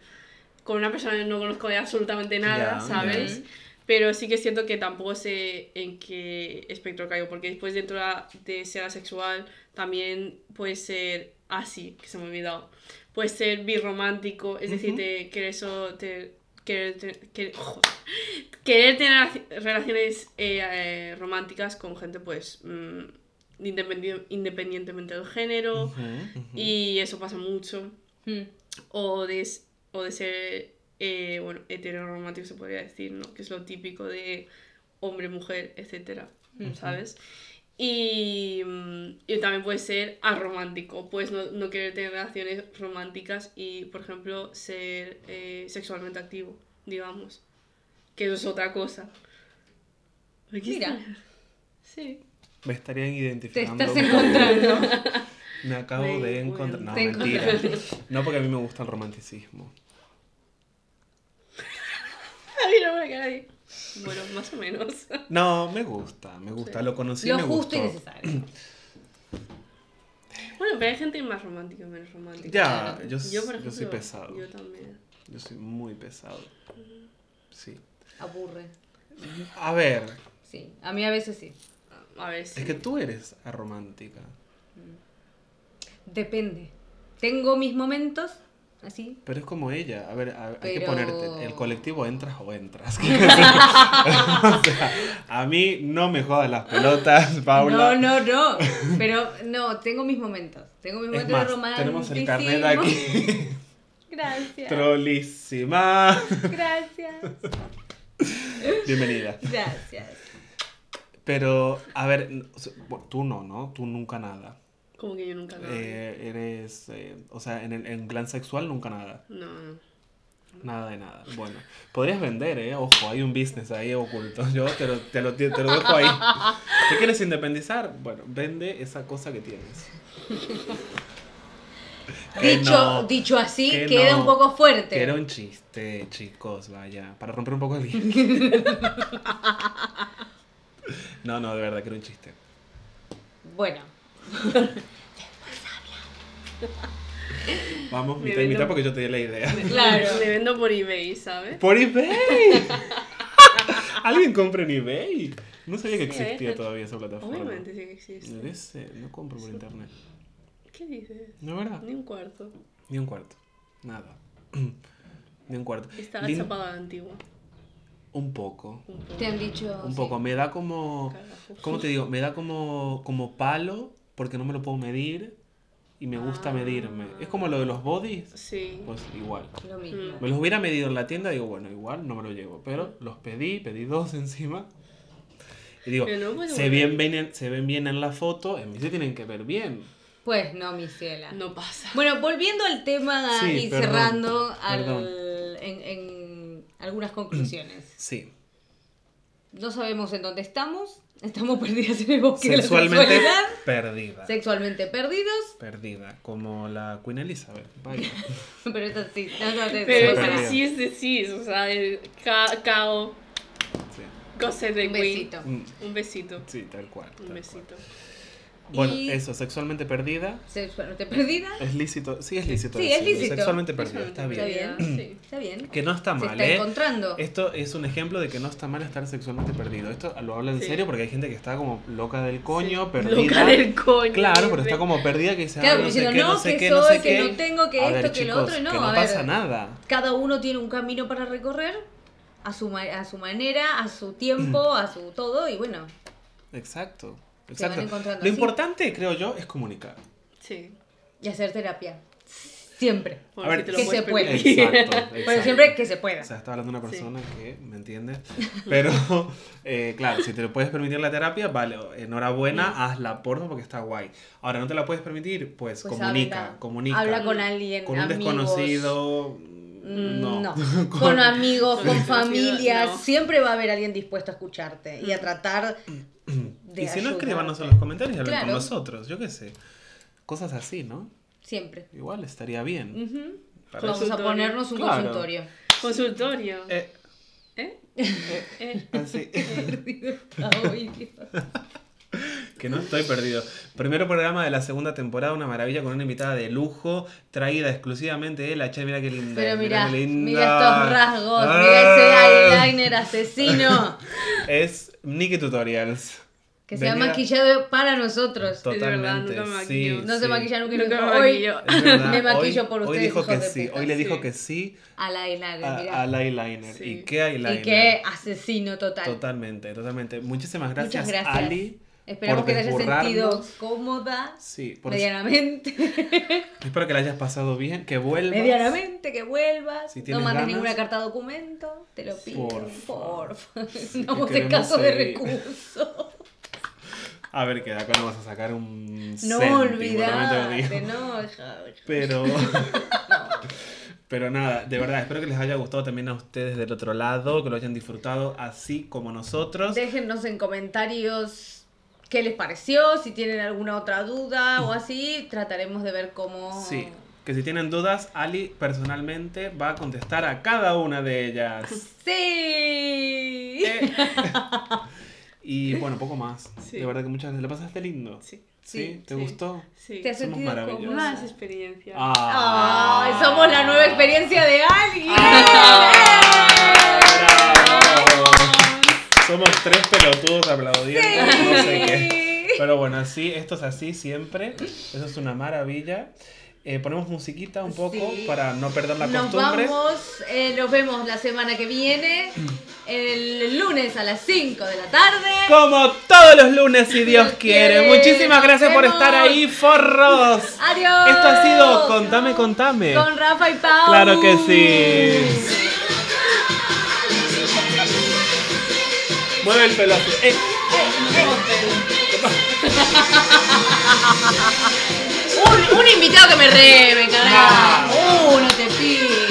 con una persona que no conozco de absolutamente nada, ¿sabes? Pero sí que es cierto que tampoco sé en qué espectro caigo, porque después dentro de ser asexual también puede ser así, que se me ha olvidado. Puede ser birromántico, es decir, de querer, eso, te- querer, te- que- joder, querer tener relaciones eh, eh, románticas con gente, pues, mm, independi- independientemente del género, y eso pasa mucho Hmm. o de, o de ser, eh, bueno, heteroromántico se podría decir, ¿no? Que es lo típico de hombre, mujer, etcétera, ¿sabes? Y, mm, y también puede ser aromántico, pues no, no querer tener relaciones románticas y, por ejemplo, ser eh, sexualmente activo, digamos. que eso es otra cosa. Mira. Sí. Me estarían Te identificando. estás encontrando. Me acabo Me de encontrar. No, mentira. No, porque a mí me gusta el romanticismo. Ay, no me cae. Bueno, más o menos. No, me gusta, me gusta. Sí. Lo conocí y Lo me justo y gustó. necesario. Bueno, pero hay gente más romántica y menos romántica. Ya, yo, Yo, por yo soy pesado. Yo también. Yo soy muy pesado. Sí. Aburre. A ver, Sí, a mí a veces sí. A si. es que tú eres aromántica. Depende. Tengo mis momentos, así. Pero es como ella. A ver, a- hay que Pero- ponerte. El colectivo entras o entras. o sea, a mí no me jodas las pelotas, Paula. No, no, no. Pero no, tengo mis momentos. Tengo mis momentos de más, romanticismo. tenemos el carnet aquí. Gracias. Trolísima. Gracias. Bienvenida. Gracias. Pero, a ver, tú no, ¿no? Tú nunca nada. Como que yo nunca nada. Eh, eres, eh, o sea, en el en plan sexual nunca nada. No, no. Nada de nada. Bueno, podrías vender, ¿eh? Ojo, hay un business ahí oculto. Yo te lo, te lo, te lo dejo ahí. ¿Te quieres independizar? Bueno, vende esa cosa que tienes. Que Dicho, no, dicho así, que queda no, un poco fuerte. Que era un chiste, chicos, vaya. Para romper un poco el hielo. No, no, de verdad que era un chiste. Bueno, Vamos, Me mitad y mitad porque yo te di la idea. claro. Me vendo por eBay, ¿sabes? ¡Por eBay! ¿Alguien compra en eBay? No sabía que Sí, existía todavía esa plataforma. Obviamente sí que existe. No sé, no compro por internet. ¿Qué dices? No es verdad. Ni un cuarto. Ni un cuarto. Nada. Ni un cuarto. A la antigua. Un poco. Te han dicho. Un sí. poco. Me da como. ¿Cómo te digo? Me da como, como palo porque no me lo puedo medir y me gusta Ah. medirme. Es como lo de los bodies. Sí. Pues igual. Lo mismo. Me los hubiera medido en la tienda, digo, bueno, igual no me lo llevo. Pero los pedí, pedí dos encima. Y digo, no se, bien, ven en- se ven bien en la foto, en mí se tienen que ver bien. Pues no, mi ciela. No pasa. Bueno, volviendo al tema Sí, y perdón, cerrando al- perdón. en, en algunas conclusiones. Sí. No sabemos en dónde estamos. Estamos perdidas en el bosque de la Sexualmente sexualidad. perdida. Sexualmente perdidos. Perdida. Como la Queen Elizabeth. Vaya. Pero esto sí. No, no, te- Pero Sí, es de sí es de sí, o sea, el ca- cao, Sí. cosas de Un Queen. besito. Mm, Un besito. Sí, tal cual. tal Un cual. Bueno, Y- eso, sexualmente perdida. Sexualmente perdida. Es lícito. Sí, es lícito. Sí, es lícito. Sexualmente perdida. Está Está bien. bien. Sí. Está bien. Que no está Se mal, está ¿eh? encontrando. Esto es un ejemplo de que no está mal estar sexualmente perdido. Esto lo habla en Sí. serio porque hay gente que está como loca del coño, Sí. perdida. Loca del coño. Claro, pero está como perdida que dice, Claro, "Ah, no sé diciendo, qué, no no, sé que qué, no soy, sé que qué". no tengo, que A esto, ver, que lo chicos, otro, y no, que a no ver. pasa nada. Cada uno tiene un camino para recorrer a su, a su manera, a su tiempo, a su todo, y bueno, Exacto. Exacto. Lo así. importante, creo yo, es comunicar. Sí. y hacer terapia. Siempre. A ver, si te lo que puedes se puede. permitir. Exacto. Pero exacto. siempre que se pueda. O sea, está hablando una persona que me entiende. Pero, eh, claro, si te lo puedes permitir la terapia, vale, enhorabuena, hazla, porfa, porque está guay. Ahora, ¿no te la puedes permitir? Pues, Pues comunica, habla. comunica. Habla con alguien, Con un amigos. desconocido. Mm, No. No. Con, amigos, con familias, no. siempre va a haber alguien dispuesto a escucharte y a tratar de y si no, escríbanos en los comentarios y hablen con nosotros, yo qué sé. Cosas así, ¿no? Siempre. Igual estaría bien. Para Vamos a ponernos un Claro. consultorio. Consultorio. Eh, ¿Eh? eh, ¿Eh? así. Que no estoy perdido. Primero programa de la segunda temporada, una maravilla con una invitada de lujo, traída exclusivamente de la Che, mira qué linda. Pero mira, mira estos rasgos, Ah. mira ese eyeliner asesino Es Nikki Tutorials. que se ha maquillado para nosotros. verdad, Totalmente. nunca me sí. No se sí. maquilla nunca Nunca me Hoy maquillo. Verdad, me maquillo hoy- por Hoy ustedes, dijo hijos que sí, puta. hoy le dijo Sí. que sí al eyeliner, a- al eyeliner. Sí. ¿Y qué eyeliner? y qué asesino total. Totalmente, totalmente. Muchísimas gracias, Muchas gracias. Ali. Esperamos que te hayas sentido cómoda, Sí, por medianamente. Espero que la hayas pasado bien, que vuelvas. Medianamente, que vuelvas. Si no mandes ganas. ninguna carta documento, te lo pido. Por favor. No en caso de queremos seguir. recurso. A ver, que de acá no vas a sacar un No olvidate, te no, hija. Pero, Pero nada, de verdad, espero que les haya gustado también a ustedes del otro lado, que lo hayan disfrutado así como nosotros. Déjennos en comentarios qué les pareció, si tienen alguna otra duda o así, trataremos de ver cómo... Sí, que si tienen dudas, Ali personalmente va a contestar a cada una de ellas. Sí. Eh. y bueno, poco más. Sí. De verdad que muchas gracias. ¿Le pasaste lindo? Sí. ¿Sí? ¿Te Sí. gustó? Sí. ¿Te has Somos sentido maravillosos. cómoda? Más experiencia. Ah. Somos la nueva experiencia de alguien. Bravo. Somos tres pelotudos aplaudiendo, no sé qué. Sí. Pero bueno, así, esto es así siempre. Eso es una maravilla. Eh, ponemos musiquita un poco Sí. para no perder la Nos costumbre. vamos, eh, nos vemos la semana que viene, el lunes a las 5 de la tarde. Como todos los lunes, si Dios quiere. quiere. Muchísimas gracias por estar ahí, forros. Adiós. Esto ha sido Contame, Contame. Con Rafa y Pau. Claro que sí. Mueve el pelo un, invitado que me re, me carajo. Uno te pide.